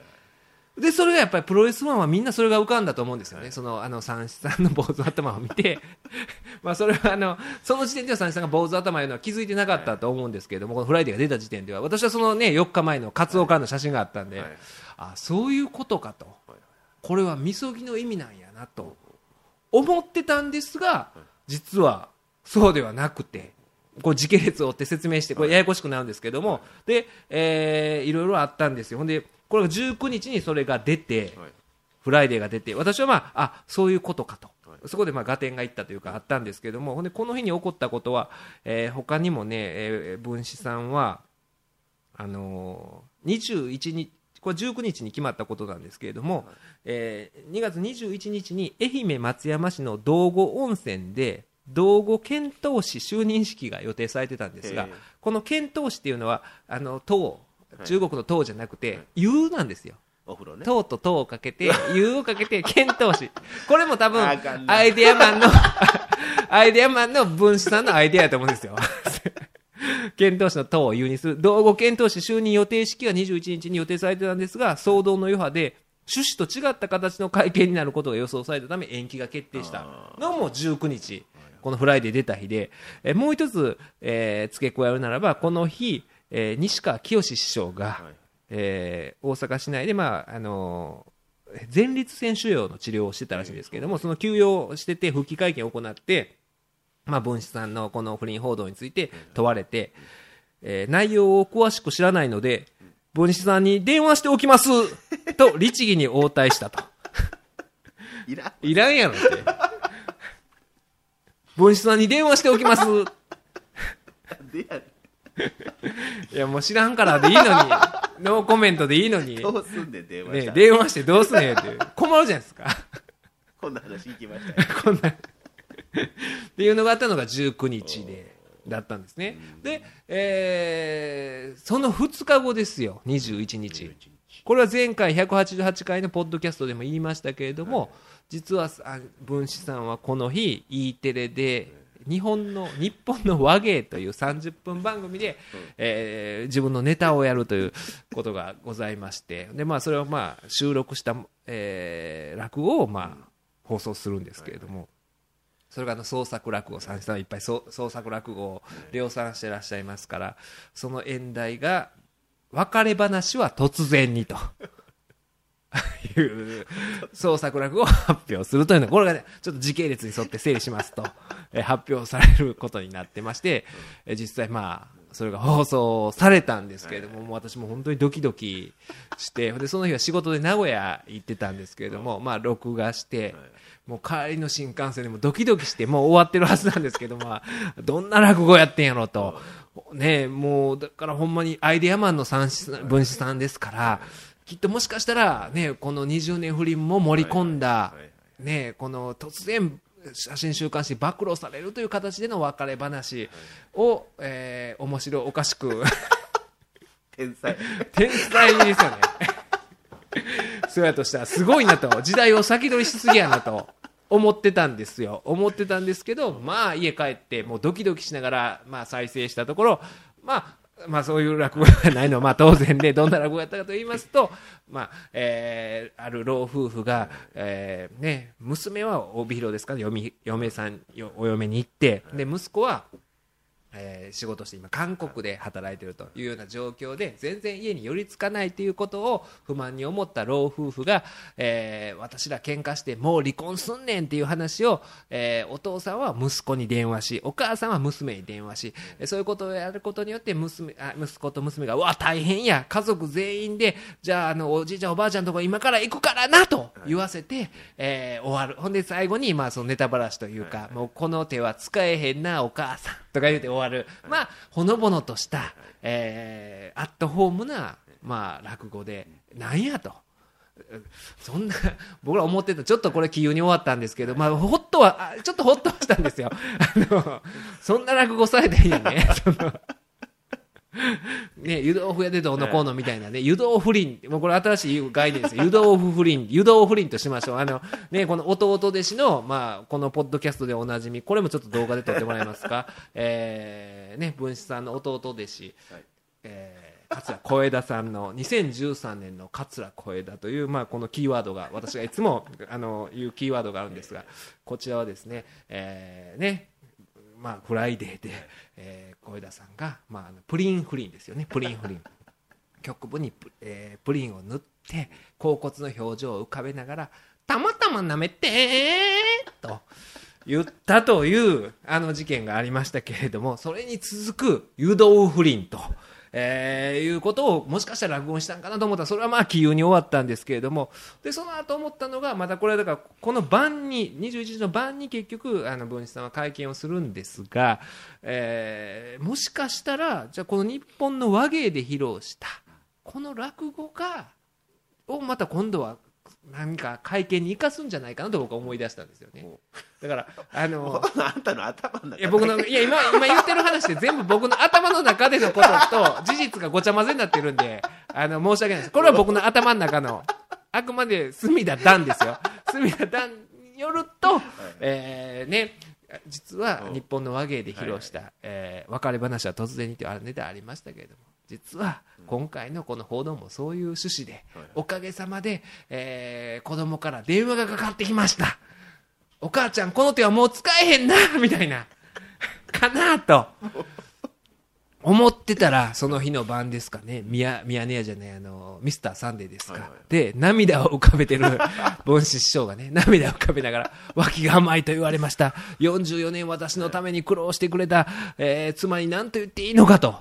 で、それがやっぱりプロレスファンはみんなそれが浮かんだと思うんですよね。その、あの、三枝さんの坊主頭を見て、まあそれはあの、その時点では三枝さんが坊主頭いうのは気づいてなかったと思うんですけれども、このフライデーが出た時点では、私はそのね、4日前のカツオからの写真があったんで、はい。あ、そういうことかと。これはみそぎの意味なんやなと思ってたんですが、実はそうではなくて、こう時系列を追って説明して、これややこしくなるんですけども、で、えーいろいろあったんですよ。ほんで、これが19日にそれが出て、はい。フライデーが出て、私はまあ、あ、そういうことかと。はい。そこでまあ合点がいったというかあったんですけども、ほんで、この日に起こったことは、えー他にもね、えー分子さんは、あのー21日、これ19日に決まったことなんですけれども、えー2月21日に愛媛松山市の道後温泉で、道後遣唐使就任式が予定されてたんですがこの遣唐使っていうのは、あの、唐、い中国の唐じゃなくてはい、湯なんですよ。お風呂ね糖と糖をかけて、湯をかけて、遣唐使。これも多分アイデアマンの、アイデアマンの文枝さんのアイデアやと思うんですよ。遣唐使の唐を湯にする。道後遣湯使就任予定式が21日に予定されてたんですが、騒動の余波で、趣旨と違った形の会見になることが予想されたため延期が決定したのも19日、このフライデー出た日で、えもう一つ、えー付け加えるならば、この日、えー西川きよし師匠が、はいえー大阪市内で、まああのー前立腺腫瘍の治療をしてたらしいんですけれども、その休養してて、復帰会見を行って、まあ、分子さんのこの不倫報道について問われて、えー内容を詳しく知らないので、分子さんに電話しておきますと 律儀に応対したと。いらんいらんやろって。分子さんに電話しておきます。でやねいや、もう知らんからでいいのに、ノーコメントでいいのに、どうすんで電話しね、た、電話してどうすねんって、困るじゃないですか。こんな話聞きましたよ こんな。っていうのがあったのが19日で、だったんですね。で、えーその2日後ですよ、21日。これは前回188回のポッドキャストでも言いましたけれども、実はあ分子さんはこの日 E テレで日本の日本の和芸という30分番組で、えー自分のネタをやるということがございましてで、まあ、それをまあ収録した、えー落語をまあ放送するんですけれども。それがあの創作落語、三枝さんはいっぱい創創作落語を量産してらっしゃいますから、その演題が、別れ話は突然にと。いう創作落語を発表するというのは、これがね、ちょっと時系列に沿って整理しますと、えー発表されることになってまして、えー実際まあ、それが放送されたんですけれども、もう私も本当にドキドキして、で、その日は仕事で名古屋行ってたんですけれども、まあ、録画して、もう帰りの新幹線でもドキドキして、もう終わってるはずなんですけど、まあ、どんな落語やってんやろと。ねもう、だからほんまにアイデアマンの分子さんですから、きっともしかしたら、ね、この20年不倫も盛り込んだね、この突然、写真週刊誌に暴露されるという形での別れ話を、えー面白おかしく、天才 天才ですよね。そうやとしたらすごいなと、時代を先取りしすぎやなと思ってたんですよ。思ってたんですけど、まあ家帰ってもうドキドキしながら、まあ再生したところ、まあ、まあそういう落語がないの。はまあ当然ね、どんな落語やったかと言いますと、まあ、えーある老夫婦が、えーね、娘は帯広ですか？ね、嫁嫁さん、お嫁に行って、で、息子は、えー仕事して今韓国で働いてるというような状況で全然家に寄りつかないということを不満に思った老夫婦が、えー私ら喧嘩してもう離婚すんねんっていう話を、えーお父さんは息子に電話しお母さんは娘に電話しえーそういうことをやることによって娘あ息子と娘がうわ大変や家族全員でじゃああのおじいちゃんおばあちゃんのとこ今から行くからなと言わせて、えー終わる。ほんで最後に、まあ、そのネタばらしというか、もうこの手は使えへんなお母さんとか言うて終わる、まあほのぼのとした、えーアットホームな、まあ、落語でなんやと。そんな、僕ら思ってた、ちょっとこれ、杞憂に終わったんですけど、まあ、ほっとは、ちょっとほっとはしたんですよ。あの、そんな落語されていいよね。ね、湯豆腐屋でどうのこうのみたいなね、湯豆腐林、もうこれ新しい概念ですよ。湯豆腐不倫、湯豆腐林としましょう。あの、ね、この弟弟子の、まあ、このポッドキャストでおなじみ、これもちょっと動画で撮ってもらえますか？えー、ね、文枝さんの弟弟子、はいえー桂小枝さんの2013年の桂小枝という、まあ、このキーワードが私がいつもあの言うキーワードがあるんですがこちらはですね,、えーねまあ、フライデーで、えー小枝さんが、まあ、あのプリン不倫ですよねプリン不倫 局部にプ,、えープリンを塗って恍惚の表情を浮かべながら「たまたま舐めてー」と言ったというあの事件がありましたけれどもそれに続く湯豆腐不倫と。えーいうことをもしかしたら落語にしたんかなと思ったらそれはまあ杞憂に終わったんですけれどもでその後思ったのがまたこれはだからこの晩に21時の晩に結局あの文枝さんは会見をするんですが、えーもしかしたらじゃこの日本の和芸で披露したこの落語がをまた今度は何か会見に生かすんじゃないかなと僕は思い出したんですよね。だからあの あんたの頭の中いや僕のいや今今言ってる話って全部僕の頭の中でのことと 事実がごちゃ混ぜになってるんであの申し訳ないです。これは僕の頭の中のあくまで隅田段ですよ。隅田段によると、えーね実は日本の話芸で披露した、えー別れ話は突然にというあれネタありましたけれども実は今回のこの報道もそういう趣旨で、おかげさまで、えー子供から電話がかかってきました。お母ちゃんこの手はもう使えへんなみたいな。かなと。思ってたらその日の晩ですかね。ミヤミヤネ屋じゃないあのミスターサンデーですか、はいはい。で涙を浮かべてる 文枝師匠がね涙を浮かべながら脇が甘いと言われました。44年私のために苦労してくれた、えー妻に何と言っていいのかと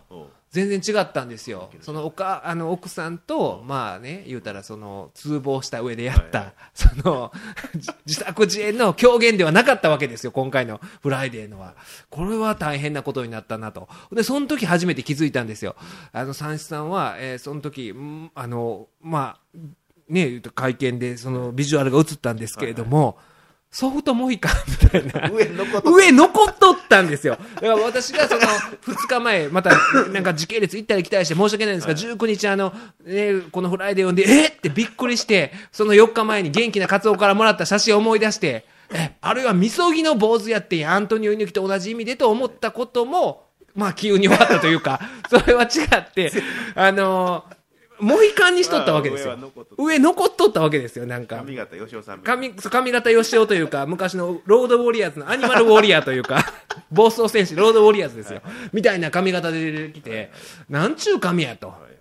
全然違ったんですよ、そのおかあの奥さんと、まあね、言うたらその通謀した上でやった、はいは そのじ自作自演の狂言ではなかったわけですよ、今回のフライデーのは。これは大変なことになったなと、でその時初めて気づいたんですよ、あの三枝さんは、えーその時んあのまあね、言うと会見でそのビジュアルが映ったんですけれども、ソフトモヒカンみたいな。上のこと上残っとったんですよ。だから私がその2日前、またなんか時系列行ったり来たりして申し訳ないんですが、19日あの、ね、このフライデー読んで、えっ？ってびっくりして、その4日前に元気なカツオからもらった写真を思い出して、え、あるいはみそぎの坊主やってアントニオ猪木と同じ意味でと思ったことも、まあ急に終わったというか、それは違って、あのモヒカンにしとったわけですよあ上は残っと。ったわけですよ、なんか。上方義雄さんみたいな髪髪型義雄というか、昔のロードウォリアーズのアニマルウォリアーというか、暴走戦士、ロードウォリアーズですよ。みたいな髪型で出てきて、なんちゅう髪やとはい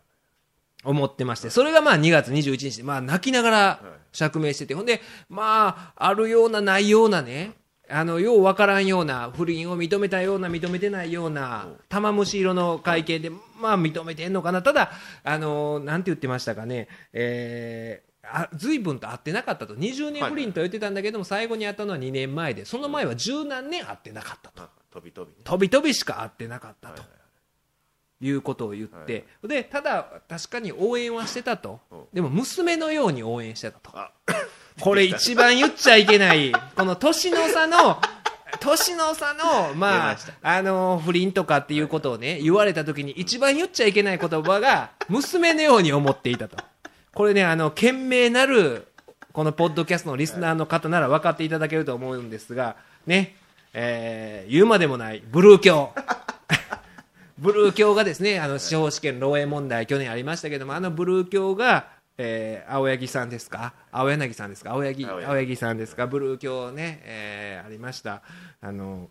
思ってまして、それがまあ2月21日で、まあ泣きながら釈明してて、ほんで、まあ、あるようなないようなね、あのようわからんような不倫を認めたような認めてないような玉虫色の会見で、まあ認めてんのかな。ただあのなんて言ってましたかね、えーあ随分と会ってなかったと。20年不倫と言ってたんだけども、最後に会ったのは2年前でその前は十何年会ってなかったと。まあ飛び飛びね。飛び飛びしか会ってなかったと。はいうことを言って、はい。でただ確かに応援はしてたと。うん。でも娘のように応援してたと。あこれ一番言っちゃいけない。この年の差の年の差のまああの不倫とかっていうことをね言われた時に一番言っちゃいけない言葉が娘のように思っていたと。これねあの賢明なるこのポッドキャストのリスナーの方なら分かっていただけると思うんですがねえー言うまでもないブルー教。ブルー教がですね、あの司法試験漏洩問題、去年ありましたけども、あのブルー教が、えー青柳さんですか、青柳さんですか、青柳青柳。さんですか、ブルー教ね、えーありました、あの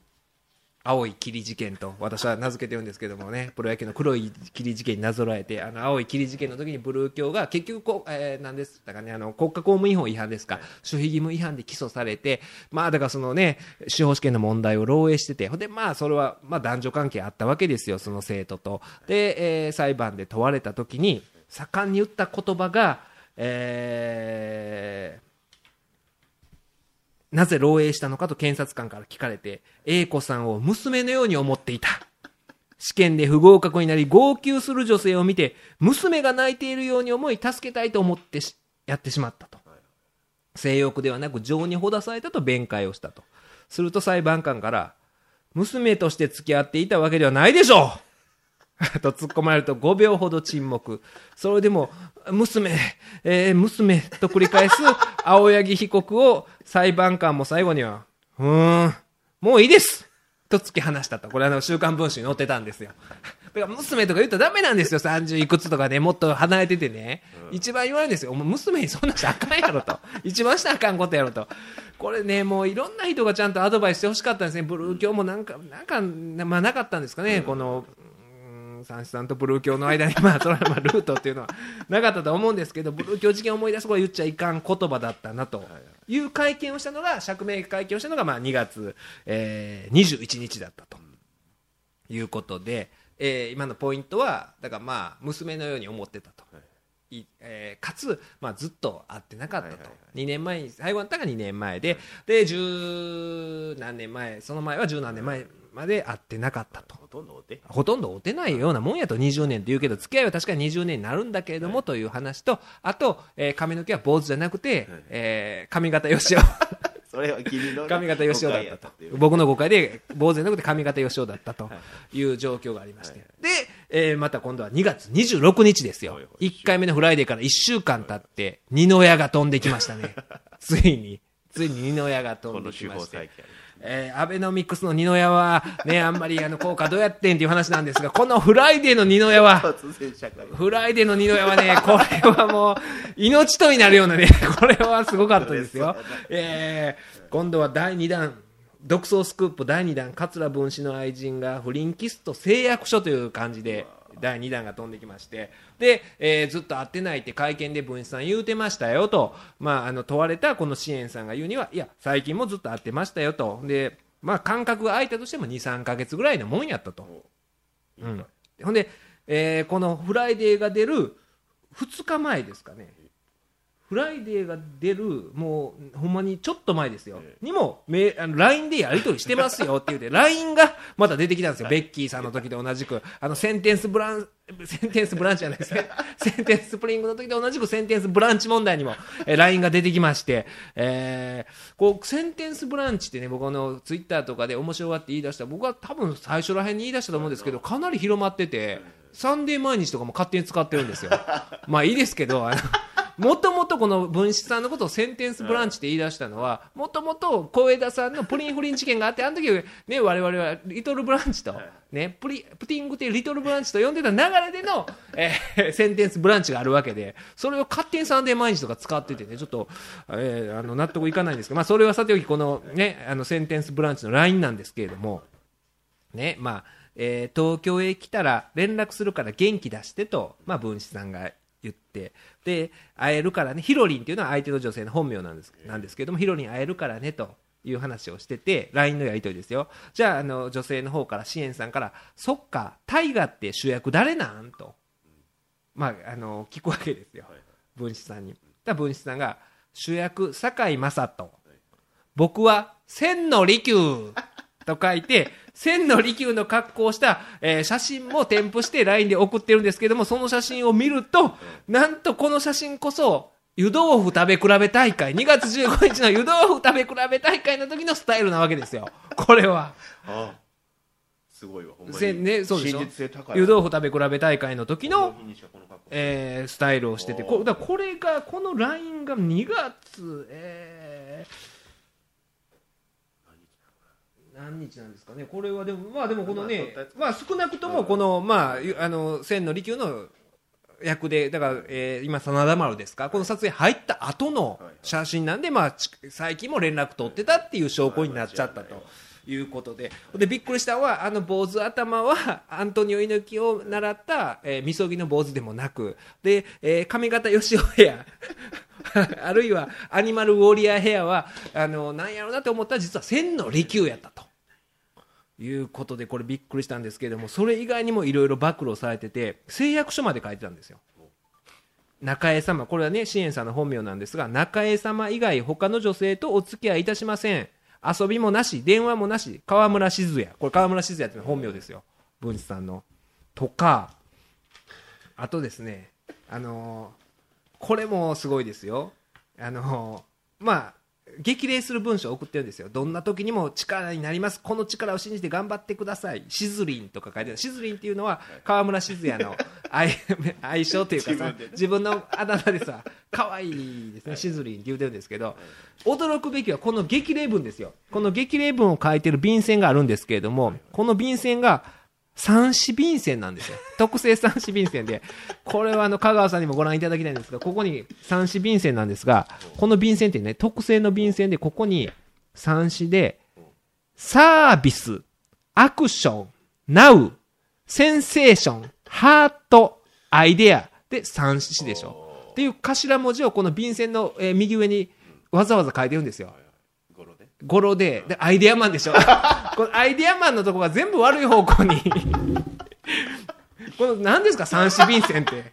青い霧事件と私は名付けてるんですけどもね、プロ野球の黒い霧事件になぞらえて、あの青い霧事件の時にブルー教が結局こう、えー、なんです。かね、あの国家公務員法違反ですか、守秘義務違反で起訴されて、まあだからそのね、司法試験の問題を漏洩してて、ほんでまあそれはまあ男女関係あったわけですよ、その生徒と。で、えー裁判で問われた時に、盛んに言った言葉が、えーなぜ漏洩したのかと検察官から聞かれて、A 子さんを娘のように思っていた。試験で不合格になり、号泣する女性を見て、娘が泣いているように思い、助けたいと思ってしやってしまったと。性欲ではなく情にほだされたと弁解をしたと。すると裁判官から、娘として付き合っていたわけではないでしょう と突っ込まれると5秒ほど沈黙。それでも、娘、えー娘と繰り返す 青柳被告を裁判官も最後には、うーん、もういいですと突き放したと。これあの、週刊文春に載ってたんですよ。だから娘とか言ったらダメなんですよ。30いくつとかね、もっと離れててね。一番言われるんですよ。お前娘にそんなしあかんやろと。一番したらあかんことやろと。これね、もういろんな人がちゃんとアドバイスしてほしかったんですね。ブルー教もなんか、なんか、まあなかったんですかね。この、うん三枝さんとブルー教の間に、まあ、それはまあルートっていうのはなかったと思うんですけど、ブルー教事件を思い出すこれ言っちゃいかん言葉だったなという会見をしたのが、釈明会見をしたのが、まあ、2月、えー、21日だったということで、えー今のポイントは、だからまあ、娘のように思ってたと。い。えーかつ、まあ、ずっと会ってなかったと、はいはいはい。2年前に最後だったのが2年前で、で十何年前その前は十何年前まで会ってなかったと。ほとんどお手ほとんど会ってないようなもんやと20年って言うけど付き合いは確かに20年になるんだけれども、という話とあと、えー髪の毛は坊主じゃなくて、えー髪型よしお。それは君の髪型よしおだったと。僕の誤解で坊主じゃなくて髪型よしおだったとい。う状況がありまして、で、えーまた今度は2月26日ですよ。はいはい。1回目のフライデーから1週間経って二の矢が飛んできましたね。ついについに二の矢が飛んできまして。法再起えーアベノミクスの二の矢は、ね、あんまりあの効果どうやってんっていう話なんですが、このフライデーの二の矢は、フライデーの二の矢はね、これはもう、命取りになるようなね、これはすごかったですよ。えー今度は第2弾、独創スクープ第2弾、桂文枝の愛人が不倫キスと誓約書という感じで、第2弾が飛んできまして、で、えーずっと会ってないって会見で文枝さん言うてましたよと、まあ、あの問われたこの紫艶さんが言うには、いや、最近もずっと会ってましたよと、で、まあ、間隔が空いたとしても2、3ヶ月ぐらいのもんやったと。うん、ほんで、えーこのフライデーが出る2日前ですかね、フライデーが出る、もうほんまにちょっと前ですよ、えにもめあの LINE でやり取りしてますよって言うて、LINE がまた出てきたんですよ、ベッキーさんの時で同じく、あの sentence bran sentence branch じゃないですね、sentence spring の時で同じく sentence branch 問題にも、えー LINE が出てきまして、えーこう sentence branch ってね、僕あのツイッターとかで面白がって言い出した、僕は多分最初らへんに言い出したと思うんですけど、かなり広まってて、サンデー毎日とかも勝手に使ってるんですよ。まあいいですけど、あのもともとこの文枝さんのことを sentence branch って言い出したのは、もともと小枝さんのプリン不倫事件があって、あの時ね、我々は little branch と、ね、プリプティングっていう little branch と呼んでた流れでの、えー sentence branch があるわけで、それを勝手にサンデー毎日とか使っててね、ちょっと、えーあの納得いかないんですけど、まあそれはさておき、このね、あの sentence branch の LINE なんですけれども、ね、まあ、えー東京へ来たら連絡するから元気出してと、まあ、分子さんが言って、で、会えるからね、ヒロリンっていうのは相手の女性の本名なんですなんですけども、ヒロリン会えるからねという話をしてて LINE のやり取りですよ。じゃああの女性の方から支援さんからそっか大河って主役誰なんと。まああの聞くわけですよ。はい文枝さんに。だ文枝さんが主役堺雅人。僕は千の利休と書いて千の利休の格好をした、えー写真も添付して LINE で送ってるんですけどもその写真を見るとなんとこの写真こそ湯豆腐食べ比べ大会2月15日の湯豆腐食べ比べ大会の時のスタイルなわけですよ。これは。ああ。すごいわほんませにねそうでしょ？湯豆腐食べ比べ大会の時のえースタイルをしてて。こだこれがこの LINE が2月、えー何日なんですかね。これはでもまあでもこのねまあ少なくともこのまあゆあの千の利休の役でだから、えー今真田丸ですか。この撮影入った後の写真なんでまあち最近も連絡取ってたっていう証拠になっちゃったと。い。うことで。でびっくりしたのはあの坊主頭はアントニオ猪木を習った、えー、みそぎの坊主でもなくで、えー上方義雄ヘアあるいはアニマルウォリアーヘアはあのなんやろうなと思ったら実は千の利休やったと。いうことでこれびっくりしたんですけれどもそれ以外にもいろいろ暴露されてて誓約書まで書いてたんですよ。中江様これはね支援さんの本名なんですが中江様以外他の女性とお付き合いいたしません。遊びもなし電話もなし川村静也。これ川村静也っての本名ですよ。文治さんの。とかあとですねあのーこれもすごいですよ。あのーまあ激励する文章を送ってるんですよ。どんな時にも力になります。この力を信じて頑張ってください。シズリンとか書いてある。シズリンっていうのは川村静也の 愛愛称というかさ自分のあだ名でさ可愛いですね。シズリンって言うてるんですけど驚くべきはこの激励文ですよ。この激励文を書いてる便箋があるんですけれどもこの便箋が三子便箋なんですよ。特製三子便箋で。これはあの香川さんにもご覧いただきたいんですがここに三枝便箋なんですがこの便箋ってね特製の便箋でここに三枝で service action now sensation heart idea で三枝でしょ。っていう頭文字をこの便箋の、右上にわざわざ書いてるんですよ。語呂で、で、アイデアマンでしょ。このアイデアマンのとこが全部悪い方向に。この、何ですか、三枝便箋って。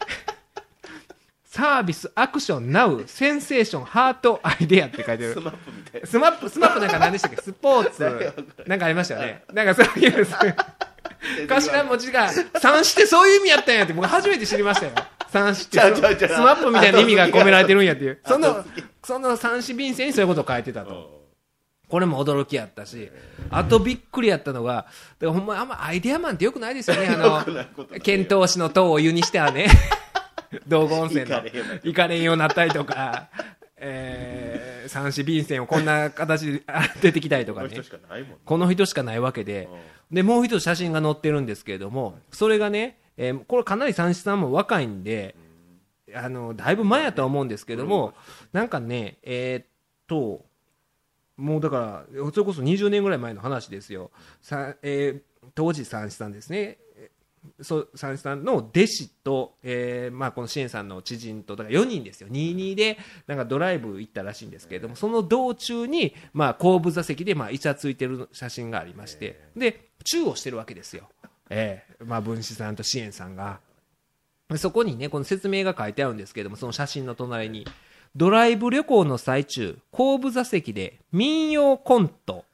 サービス、アクション、ナウ、センセーション、ハート、アイデアって書いてる。 SMAP みたいな SMAP、SMAP なんか何でしたっけ？スポーツ、なんかありましたよね。なんかそういう、頭文字が、三枝ってそういう意味やったんやって、僕初めて知りましたよ。三枝って、 SMAP みたいな意味が込められてるんやっていう。そのその三枝便箋にそういうことを書いてたと。これも驚きやったし、あとびっくりやったのが、だからほんまあんまアイデアマンってよくないですよね、あの、遣唐使の塔を湯にしてはね、道後温泉の。行かれへんように。なったりとか、えー、三子便箋をこんな形であ出てきたりとかね。この人し。かないわけで、で、もう一つ写真が載ってるんですけれども、それがね、えーこれかなり三子さんも若いんで、あの、だいぶ前やとは思うんですけども、なんかね、えーっと、もうだから、それこそ20年ぐらい前の話ですよ。さえー当時三子さんですね。そう三子さんの弟子と、えーまあ、この支援さんの知人とだから4人ですよ。22でなんかドライブ行ったらしいんですけれどもその道中に、まあ、後部座席で、まあ、イチャついてる写真がありましてでチューをしてるわけですよ、えーまあ、文枝さんと支援さんが。でそこにねこの説明が書いてあるんですけれどもその写真の隣にドライブ旅行の最中後部座席で民謡コント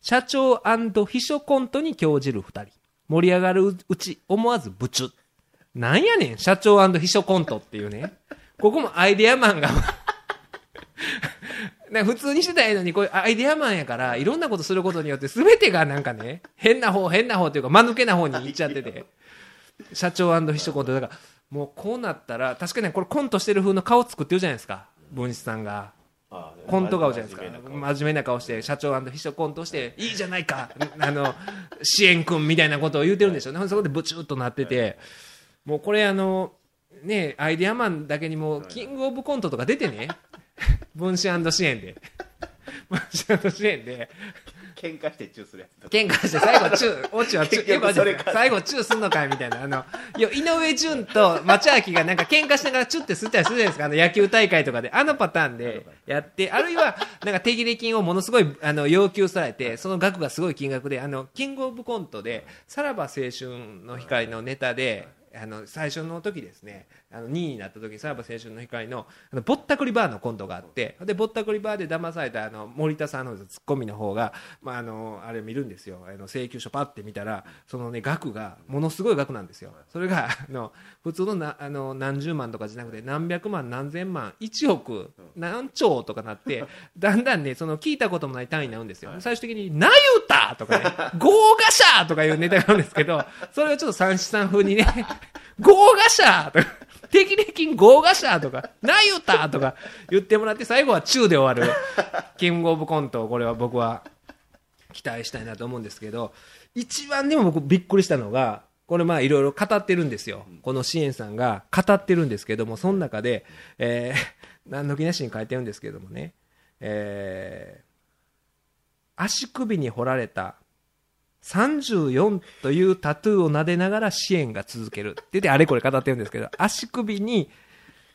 社長秘書コントに興じる2人。盛り上がるうち思わずブチュ。なんやねん社長秘書コントっていうね。ここもアイデアマンが。な普通にしてたらええのにこういうアイデアマンやからいろんなことすることによって全てがなんかね変な方変な方っていうか間抜けな方に行っちゃってて。社長秘書コント。だからもうこうなったら確かにこれコントしてる風の顔作ってるじゃないですか。文枝さんが。コント顔じゃないですか。真面目な顔。して社長秘書コントしていいじゃないか。あの支援君みたいなことを言うてるんでしょうね。そこでブチュッとなっててもうこれあのねアイデアマンだけにもキングオブコントとか出てね。分子支援で。分子支援で喧嘩してチューするやつとか。喧嘩して最後チューオチはチュ結ー局それか最後チューすんのかいみたいな。あのいや井上順と町明がなんか喧嘩しながらチューって吸ったりするじゃないですか。あの野球大会とかで。あのパターンでやってあるいはなんか手切れ金をものすごいあの要求されてその額がすごい金額であのキングオブコントでさらば青春の光のネタであの最初の時ですねあの2位になった時にさらば青春の光のあのぼったくりバーのコントがあってでぼったくりバーで騙されたあの森田さんのツッコミの方が、まあ、あのあれ見るんですよあの請求書パッて見たらそのね額がものすごい額なんですよそれがあの普通のなあの何十万とかじゃなくて何百万何千万1億何兆とかなってだんだんねその聞いたこともない単位になるんですよ最終的に「なゆた!」とかね「豪華者!」とかいうネタがあるんですけどそれをちょっと三枝さん風にね「豪華者!」とか「適齢金豪華者!」とか「なゆた!」とか言ってもらって最後は「中」で終わるキングオブコントをこれは僕は期待したいなと思うんですけど一番でも僕びっくりしたのがこれまあいろいろ語ってるんですよこの支援さんが語ってるんですけどもその中で、えー、何の気なしに書いてるんですけどもね、えー足首に彫られた34というタトゥーを撫でながら支援が続けるって言ってあれこれ語ってるんですけど足首に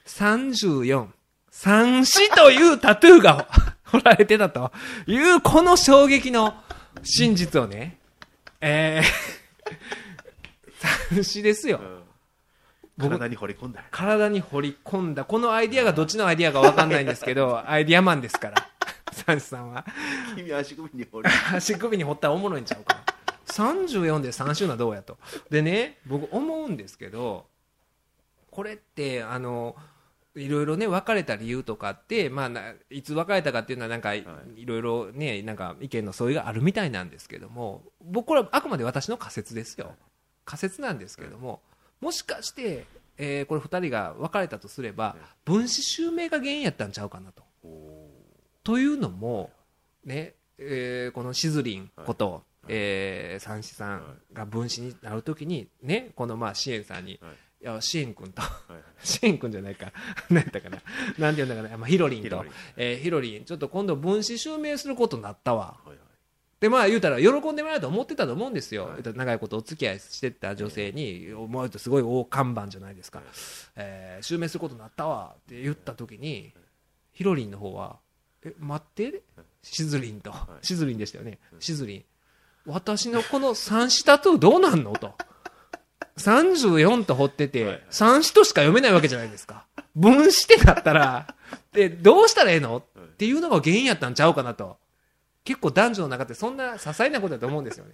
34三子というタトゥーが彫られてたというこの衝撃の真実をね、えー、三子ですよ。僕体に掘り込んだ体に掘り込んだ。このアイディアがどっちのアイディアかわかんないんですけど、アイディアマンですから。三子さんは。君は足首に掘り足首に掘ったらおもろいんちゃうかな34で3週のはどうやと。でね僕思うんですけどこれってあのいろいろね別れた理由とかって、まあ、ないつ別れたかっていうのはなんか、い、ろいろねなんか意見の相違があるみたいなんですけども僕これはあくまで私の仮説ですよ。仮説なんですけどももしかして、えーこれ2人が別れたとすれば分子襲名が原因やったんちゃうかなと。というのも、ねえーこのしずりんこと、えー三枝さんが分子になるときに、ね、このまあ支援さんに、はい。いや支援君と、はい 支援君じゃないか、なんやったかな、なんて言うんだかな、まあ、ヒロリンと。ヒロリン、えーヒロリン、ちょっと今度、分子襲名することになったわ。でまあ言うたら喜んでもらえると思ってたと思うんですよ、長いことお付き合いしてた女性に思われるとすごい大看板じゃないですか、えー襲名することになったわって言った時にヒロリンの方は「え待って？しずりんと、い。しずりんでしたよね、しずりん私のこの三子タトゥーどうなんの?」と。34と彫ってて、はい三子としか読めないわけじゃないですか。分子ってなったら、で、どうしたらええの？っていうのが原因やったんちゃうかなと。結構男女の中ってそんな些細なことだと思うんですよね。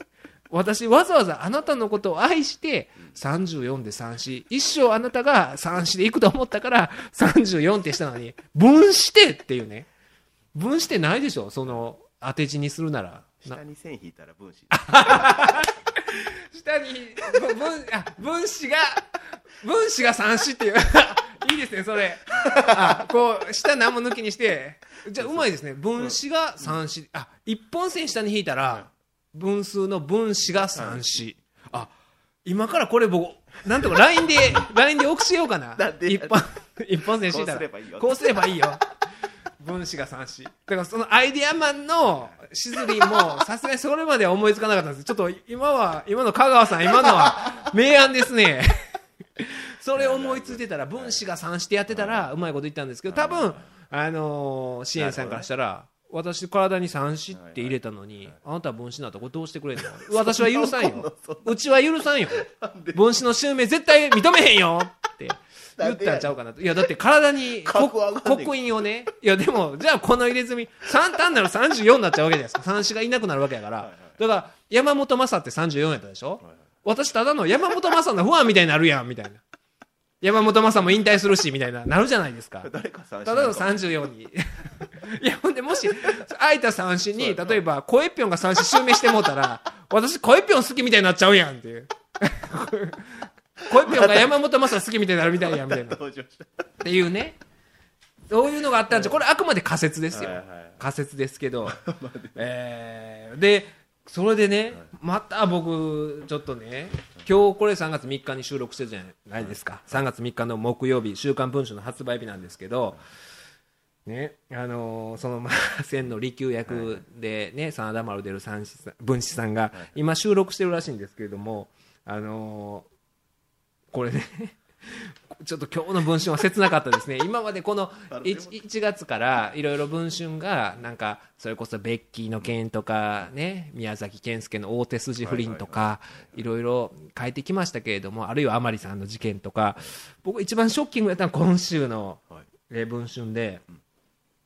私わざわざあなたのことを愛して34で三子一生あなたが三子で行くと思ったから34ってしたのに分してっていうね分してないでしょ？その当て字にするならな下に線引いたら分子。下にぶ分あ分子が分子が三子っていう。いいですねそれ。あこう下何も抜きにして。じゃあうまいですね。分子が三子。あ一本線下に引いたら分数の分子が三子。あ今からこれ僕なんとか LINE で LINE で送しようかな。一本一本線引いたら。こうすればいいよ分子が三子。だからそのアイデアマンのしずりんもさすがにそれまでは思いつかなかったんです。ちょっと今は今の香川さん今のは明暗ですね。それ思いついてたら分子が三子ってやってたらうまいこと言ったんですけど多分あのー支援さんからしたら私体に三子って入れたのにあなたは分子になったらこれどうしてくれんの？私は許さんよ。うちは許さんよ。分子の襲名絶対認めへんよって言ったんちゃうかなと。いやだって体に刻印をね。いやでもじゃあこの入れ墨3単なら34になっちゃうわけじゃないですか。三子がいなくなるわけやから。だから山本昌って34やったでしょ？私ただの山本昌のファンみたいになるやんみたいな。山本昌も引退するしみたいななるじゃないですか。誰かただの34に いやほんでもし空いた三子に例えば声ぴょんが三子襲名してもうたら私声ぴょん好きみたいになっちゃうやんっていう声ぴょんが山本昌好きみたいになるみたいやんみたいな。っていうね。そういうのがあったんですよ。これあくまで仮説ですよ、仮説ですけど、えーでそれでね、また僕ちょっとね今日これ3月3日に収録してるじゃないですか。3月3日の木曜日「週刊文春」の発売日なんですけどね、あのーその、まあ、千の利休役でね、真田丸出る三子さん文子さんが、今収録してるらしいんですけれども、あのーこれね、ちょっと今日の文春は切なかったですね。今までこの 1, 1月からいろいろ文春が、なんか、それこそベッキーの件とか、ね、宮崎健介の大手筋不倫とか、いろいろ書いてきましたけれども、あるいは甘利さんの事件とか、僕一番ショッキングだったのは今週の、文春で、三枝さん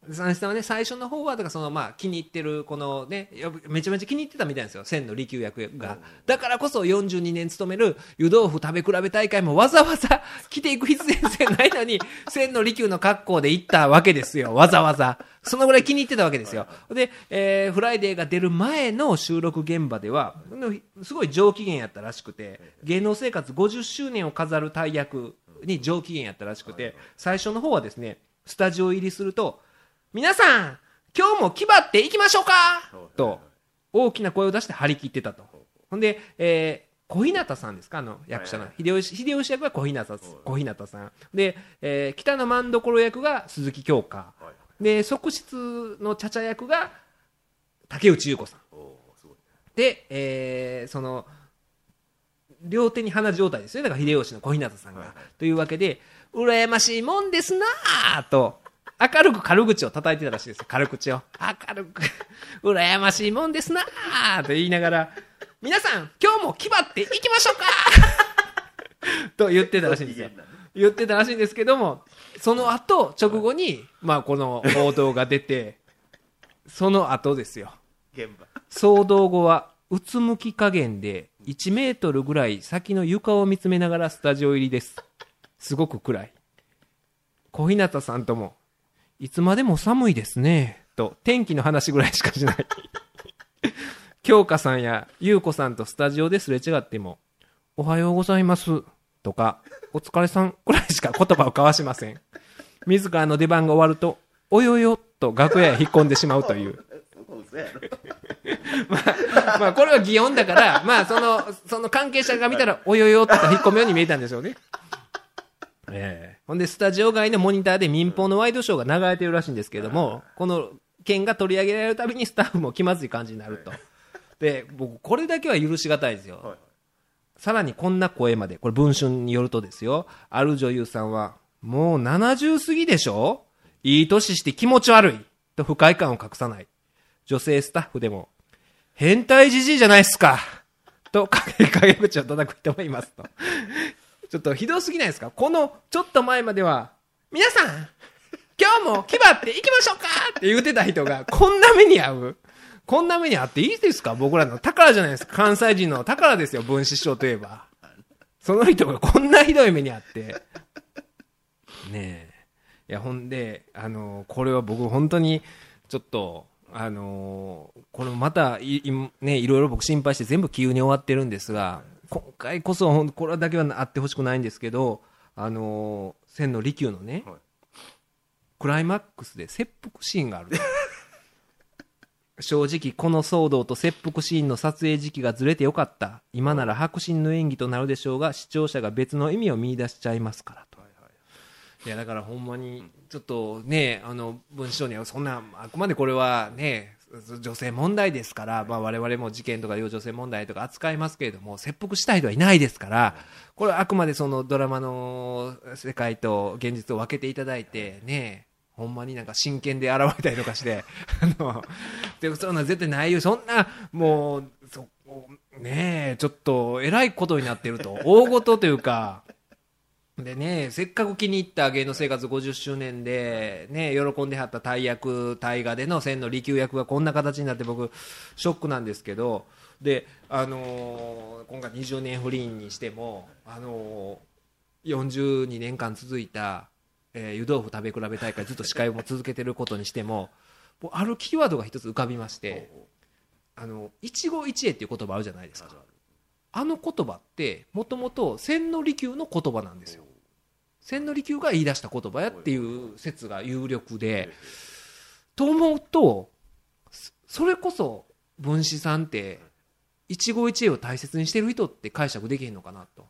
はね最初の方はだからそのまあ気に入ってるこのねめちゃめちゃ気に入ってたみたいですよ千の利休役が。だからこそ42年勤める湯豆腐食べ比べ大会もわざわざ来ていく必然性ないのに 千の利休の格好で行ったわけですよ。わざわざ。そのぐらい気に入ってたわけですよ。で、えーフライデーが出る前の収録現場ではすごい上機嫌やったらしくて芸能生活50周年を飾る大役に上機嫌やったらしくて最初の方はですねスタジオ入りすると皆さん今日も気張っていきましょうか。と。大きな声を出して張り切ってたと。ほんで、えー小日向さんですか？あの役者のはい秀吉秀吉役は小日向小日向さん。で、えー北の万所役が鈴木京香。はいで側室の茶々役が竹内優子さん。で、えーその両手に花状態ですよだから秀吉の小日向さんが、というわけで羨ましいもんですなあと明るく軽口を叩いてたらしいですよ。軽口を。明るく羨ましいもんですなあと言いながら皆さん今日も気張っていきましょうか。と言ってたらしいんですよ。言ってたらしいんですけどもその後直後に、まあ、この報道が出てその後ですよ。現場。騒動後はうつむき加減で1メートルぐらい先の床を見つめながらスタジオ入りです。すごく暗い。小日向さんともいつまでも寒いですね。と天気の話ぐらいしかしない。京香さんや優子さんとスタジオですれ違ってもおはようございます。とかお疲れさんくらいしか言葉を交わしません。自らの出番が終わるとおよよと楽屋へ引っ込んでしまうという。そう嘘やろ。まあこれは擬音だから、まあその、その関係者が見たら、およよって引っ込むように見えたんでしょうね。ええほんで、スタジオ外のモニターで民放のワイドショーが流れてるらしいんですけれども、この件が取り上げられるたびにスタッフも気まずい感じになると。で、僕、これだけは許しがたいですよ。はいさらにこんな声まで、これ文春によるとですよ、ある女優さんは、もう70過ぎでしょ？いい年して気持ち悪いと不快感を隠さない。女性スタッフでも、変態じじいじゃないっすかと陰陰口を叩く人もいますと。ちょっとひどすぎないですか？このちょっと前までは、皆さん、今日も気張っていきましょうかって言ってた人が、こんな目に遭う？こんな目に遭っていいですか？僕らの宝じゃないですか。関西人の宝ですよ、分子師匠といえば。その人がこんなひどい目に遭って。ねえ。いや、ほんで、あのこれは僕本当に、ちょっと、あのこれまたい、いね、いろいろ僕心配して全部急に終わってるんですが、今回こそ、これだけはあってほしくないんですけど、あの千の利休のね、はい。クライマックスで切腹シーンがあると。正直この騒動と切腹シーンの撮影時期がずれてよかった。今なら迫真の演技となるでしょうが視聴者が別の意味を見出しちゃいますからと。いやだからほんまにちょっとねあの文章にはそんなあくまでこれはね女性問題ですから、まあ、我々も事件とか女性問題とか扱いますけれども切腹したい人はいないですからこれはあくまでそのドラマの世界と現実を分けていただいてねほんまになんか真剣で現れたりとかして あのでそんな絶対ないよ。そんなもうそねえちょっとえらいことになってると大事というかでね、せっかく気に入った芸能生活50周年で、ね、喜んではった大役、大河での千の利休役がこんな形になって僕、ショックなんですけど、で、あのー今回20年不倫にしても、あのー42年間続いた、えー湯豆腐食べ比べ大会ずっと司会も続けてることにしても、もうあるキーワードが一つ浮かびまして、あの、一期一会っていう言葉あるじゃないですか。あの言葉って、もともと千利休の言葉なんですよ。千利休が言い出した言葉やっていう説が有力で、と思うと、そそれこそ文子さんって、一期一会を大切にしてる人って解釈できへんのかなと。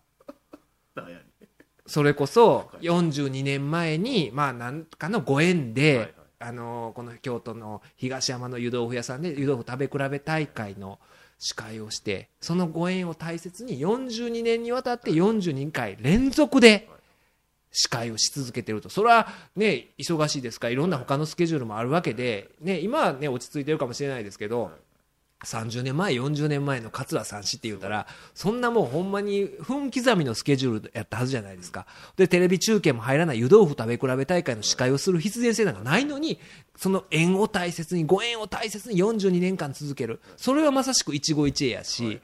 それこそ42年前に、まあなんかのご縁で、あのこの京都の東山の湯豆腐屋さんで湯豆腐食べ比べ大会の司会をしてそのご縁を大切に42年にわたって42回連続で司会をし続けてると。それはね忙しいですか？らいろんな他のスケジュールもあるわけで、ね、今はね落ち着いてるかもしれないですけど30年前40年前の桂三枝って言うたらそんなもうほんまに分刻みのスケジュールやったはずじゃないですか。でテレビ中継も入らない湯豆腐食べ比べ大会の司会をする必然性なんかないのにその縁を大切にご縁を大切に42年間続ける。それはまさしく一期一会やし、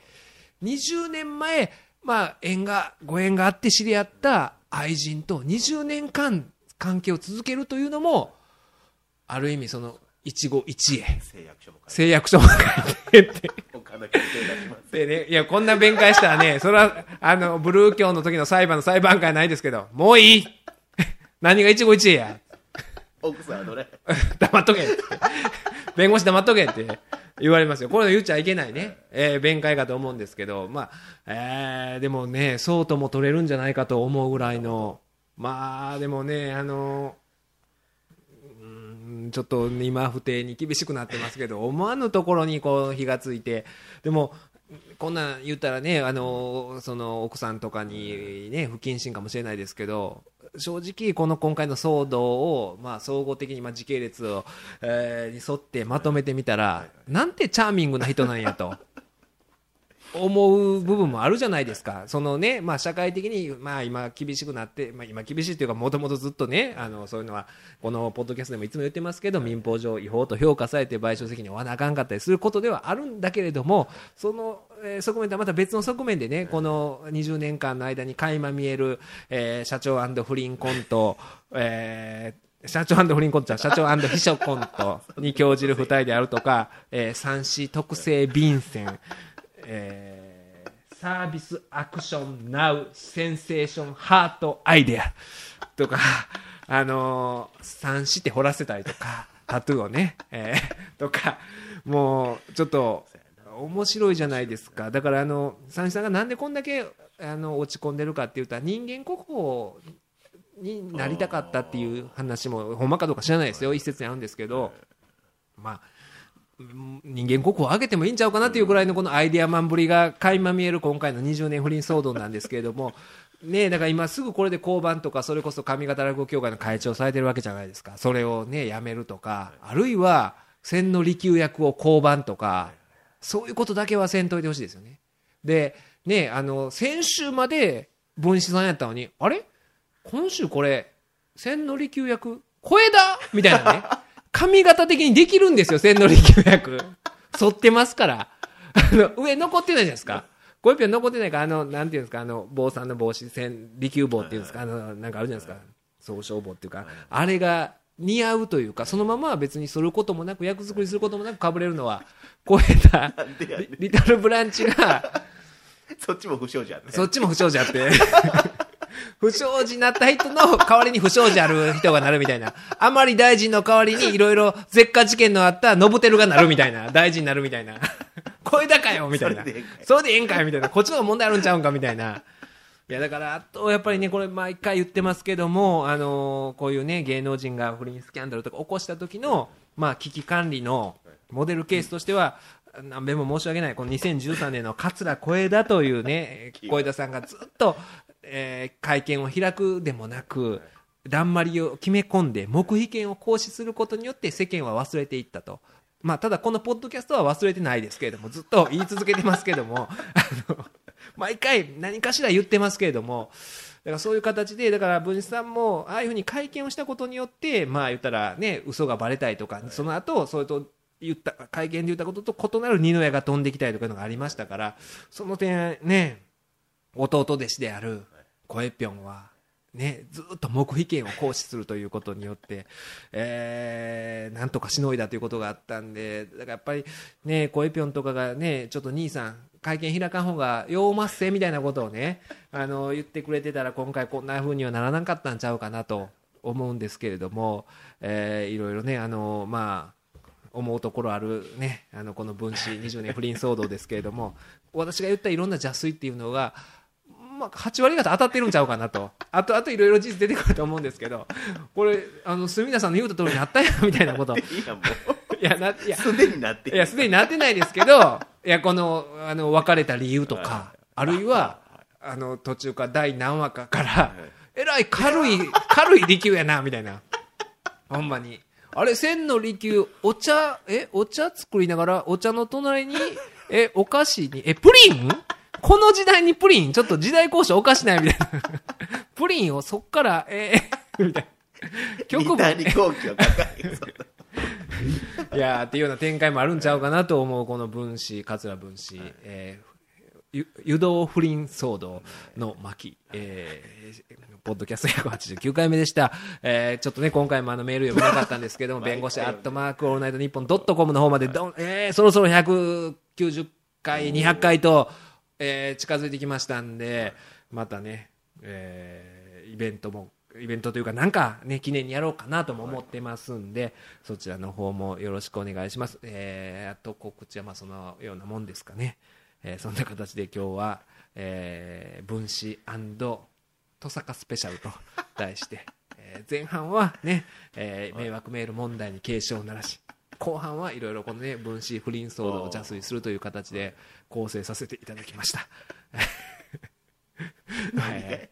20年前まあ縁がご縁があって知り合った愛人と20年間関係を続けるというのもある意味その一期一会。誓約書も書い誓約書も書いてって。でね、いや、こんな弁解したらね、それは、あの、ブルー教の時の裁判の裁判官ないですけど、もういい。何が一期一会や。奥さんのね 黙っとけ。弁護士黙っとけって言われますよ。これ言っちゃいけないね、えー弁解かと思うんですけど、まあ、えーでもね、そうとも取れるんじゃないかと思うぐらいの、まあ、でもね、あの、うーんちょっと今不定に厳しくなってますけど、思わぬところにこう火がついて、でも、こんなん言ったらね、あのその奥さんとかに、ね、不謹慎かもしれないですけど、正直、この今回の騒動を、まあ、総合的に、まあ、時系列を、えーに沿ってまとめてみたら、なんてチャーミングな人なんやと。思う部分もあるじゃないですか、そのね、まあ、社会的に、まあ、今、厳しくなって、まあ、今、厳しいというか、もともとずっとね、あのそういうのは、このポッドキャストでもいつも言ってますけど、民法上、違法と評価されて、賠償責任を負わなあかんかったりすることではあるんだけれども、その、えー側面とはまた別の側面でね、この20年間の間に垣間見える、えー社長不倫コント、えー社長不倫コントじゃん社長秘書コントに興じる2人であるとか、えー、三子特製便箋、えーサービスアクションナウセンセーションハートアイデアとか、あのー、三子って掘らせたりとか、タトゥーをね、えーとか、もうちょっと面白いじゃないですか。だからあの、三子さんがなんでこんだけあの落ち込んでるかって言ったら人間国宝になりたかったっていう話もほんまかどうか知らないですよ一説にあるんですけどまあ人間国宝を上げてもいいんちゃうかなっていうぐらいのこのアイデアマンぶりが垣間見える今回の20年不倫騒動なんですけれども。ねえだから今すぐこれで交番とか。それこそ上方落語協会の会長されてるわけじゃないですか。それをねやめるとかあるいは千の利休役を交番とかそういうことだけはせんといてほしいですよね。でねあの先週まで文枝さんやったのにあれ？今週これ千利休役小枝みたいなね髪型的にできるんですよ千利休役。反ってますから。あの上残ってないじゃないですか。小一票残ってないからあのなんていうんですかあの坊さんの帽子千利休帽っていうんですかあのなんかあるじゃないですか。総称帽っていうかあれが似合うというかそのまま別にすることもなく役作りすることもなくかぶれるのは小枝なんでやねん。リトルブランチがそっちも不祥事あって。そっちも不祥事あって。不祥事になった人の代わりに不祥事ある人がなるみたいな。あまり大臣の代わりにいろいろ絶火事件のあったノブテルがなるみたいな。大臣になるみたいな。これだかよみたいな。それでええんかいみたいな。こっちの方が問題あるんちゃうんかみたいな。いやだから、あとやっぱりね、これ毎回言ってますけども、あのーこういうね、芸能人が不倫スキャンダルとか起こした時の、まあ、危機管理のモデルケースとしては、何べんも申し訳ない、この2013年の桂小枝というね、小枝さんがずっと、えー会見を開くでもなく、だんまりを決め込んで、黙秘権を行使することによって世間は忘れていったと。まあ、ただこのポッドキャストは忘れてないですけれども、ずっと言い続けてますけども、あの、毎回何かしら言ってますけれども、だからそういう形で、だから文枝さんも、ああいうふうに会見をしたことによって、まあ言ったらね、嘘がばれたりとか、その後、それと言った、会見で言ったことと異なる二の矢が飛んできたりとかいうのがありましたから、その点ね、弟弟子であるコエピョンは、ね、ずっと黙秘権を行使するということによって、えー、なんとかしのいだということがあったんで、だからやっぱりね、コエピョンとかがね、ちょっと兄さん、会見開かん方がようまっせみたいなことをね、あの、言ってくれてたら今回こんな風にはならなかったんちゃうかなと思うんですけれども、えー、いろいろね、あの、まあ、思うところあるね、あのこの分子20年不倫騒動ですけれども、私が言ったいろんな邪推っていうのが、まあ、8割方当たってるんちゃうかなと。あとあといろいろ事実出てくると思うんですけど。これあの住田さんの言うた通りになったやんみたいなこと。いやないや。うすでになっていやすでになってないですけどいやこのあの別れた理由とかあるいはあの途中から第何話かからえらい軽い 軽い利休やなみたいな。ほんまに。あれ千の利休お茶えお茶作りながらお茶の隣にえお菓子にえプリンこの時代にプリンちょっと時代交渉おかしないみたいな。プリンをそっからえー、みたいな。曲三谷幸喜を抱えそう。いやーっていうような展開もあるんちゃうかなと思うこの分子桂分子、えーゆ湯道不倫騒動の巻、えーポッドキャスト189回目でした、えーちょっとね今回もあのメール読めなかったんですけども 弁護士アットマークオールナイトニッポンドットコムの方までどん、えーそろそろ190回200回と、えー近づいてきましたんでまたね、えーイベントもイベントというかなんかね記念にやろうかなとも思ってますんで、そちらの方もよろしくお願いします。えーあと告知はまあそのようなもんですかね。えーそんな形で今日は、えー分子トサカスペシャルと題して、えー前半はね、えー迷惑メール問題に警鐘を鳴らし、後半はいろいろこのね分子不倫騒動を邪推するという形で構成させていただきました。はい。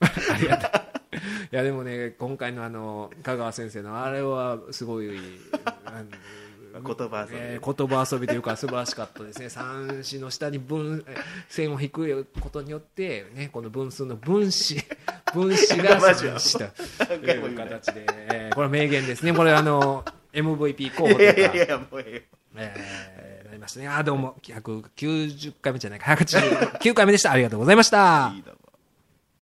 ありがとう。いやでもね今回のあの香川先生のあれはすごい 言葉遊び。えー言葉遊びというか素晴らしかったですね。三子の下に分え線を引くことによってねこの分数の分子分子が分子という形で、えーこれは名言ですね。これあの MVP 候補といいやいやいやもうええー。なりましたね。あどうも。190回目じゃないか。189回目でした。ありがとうございました。いい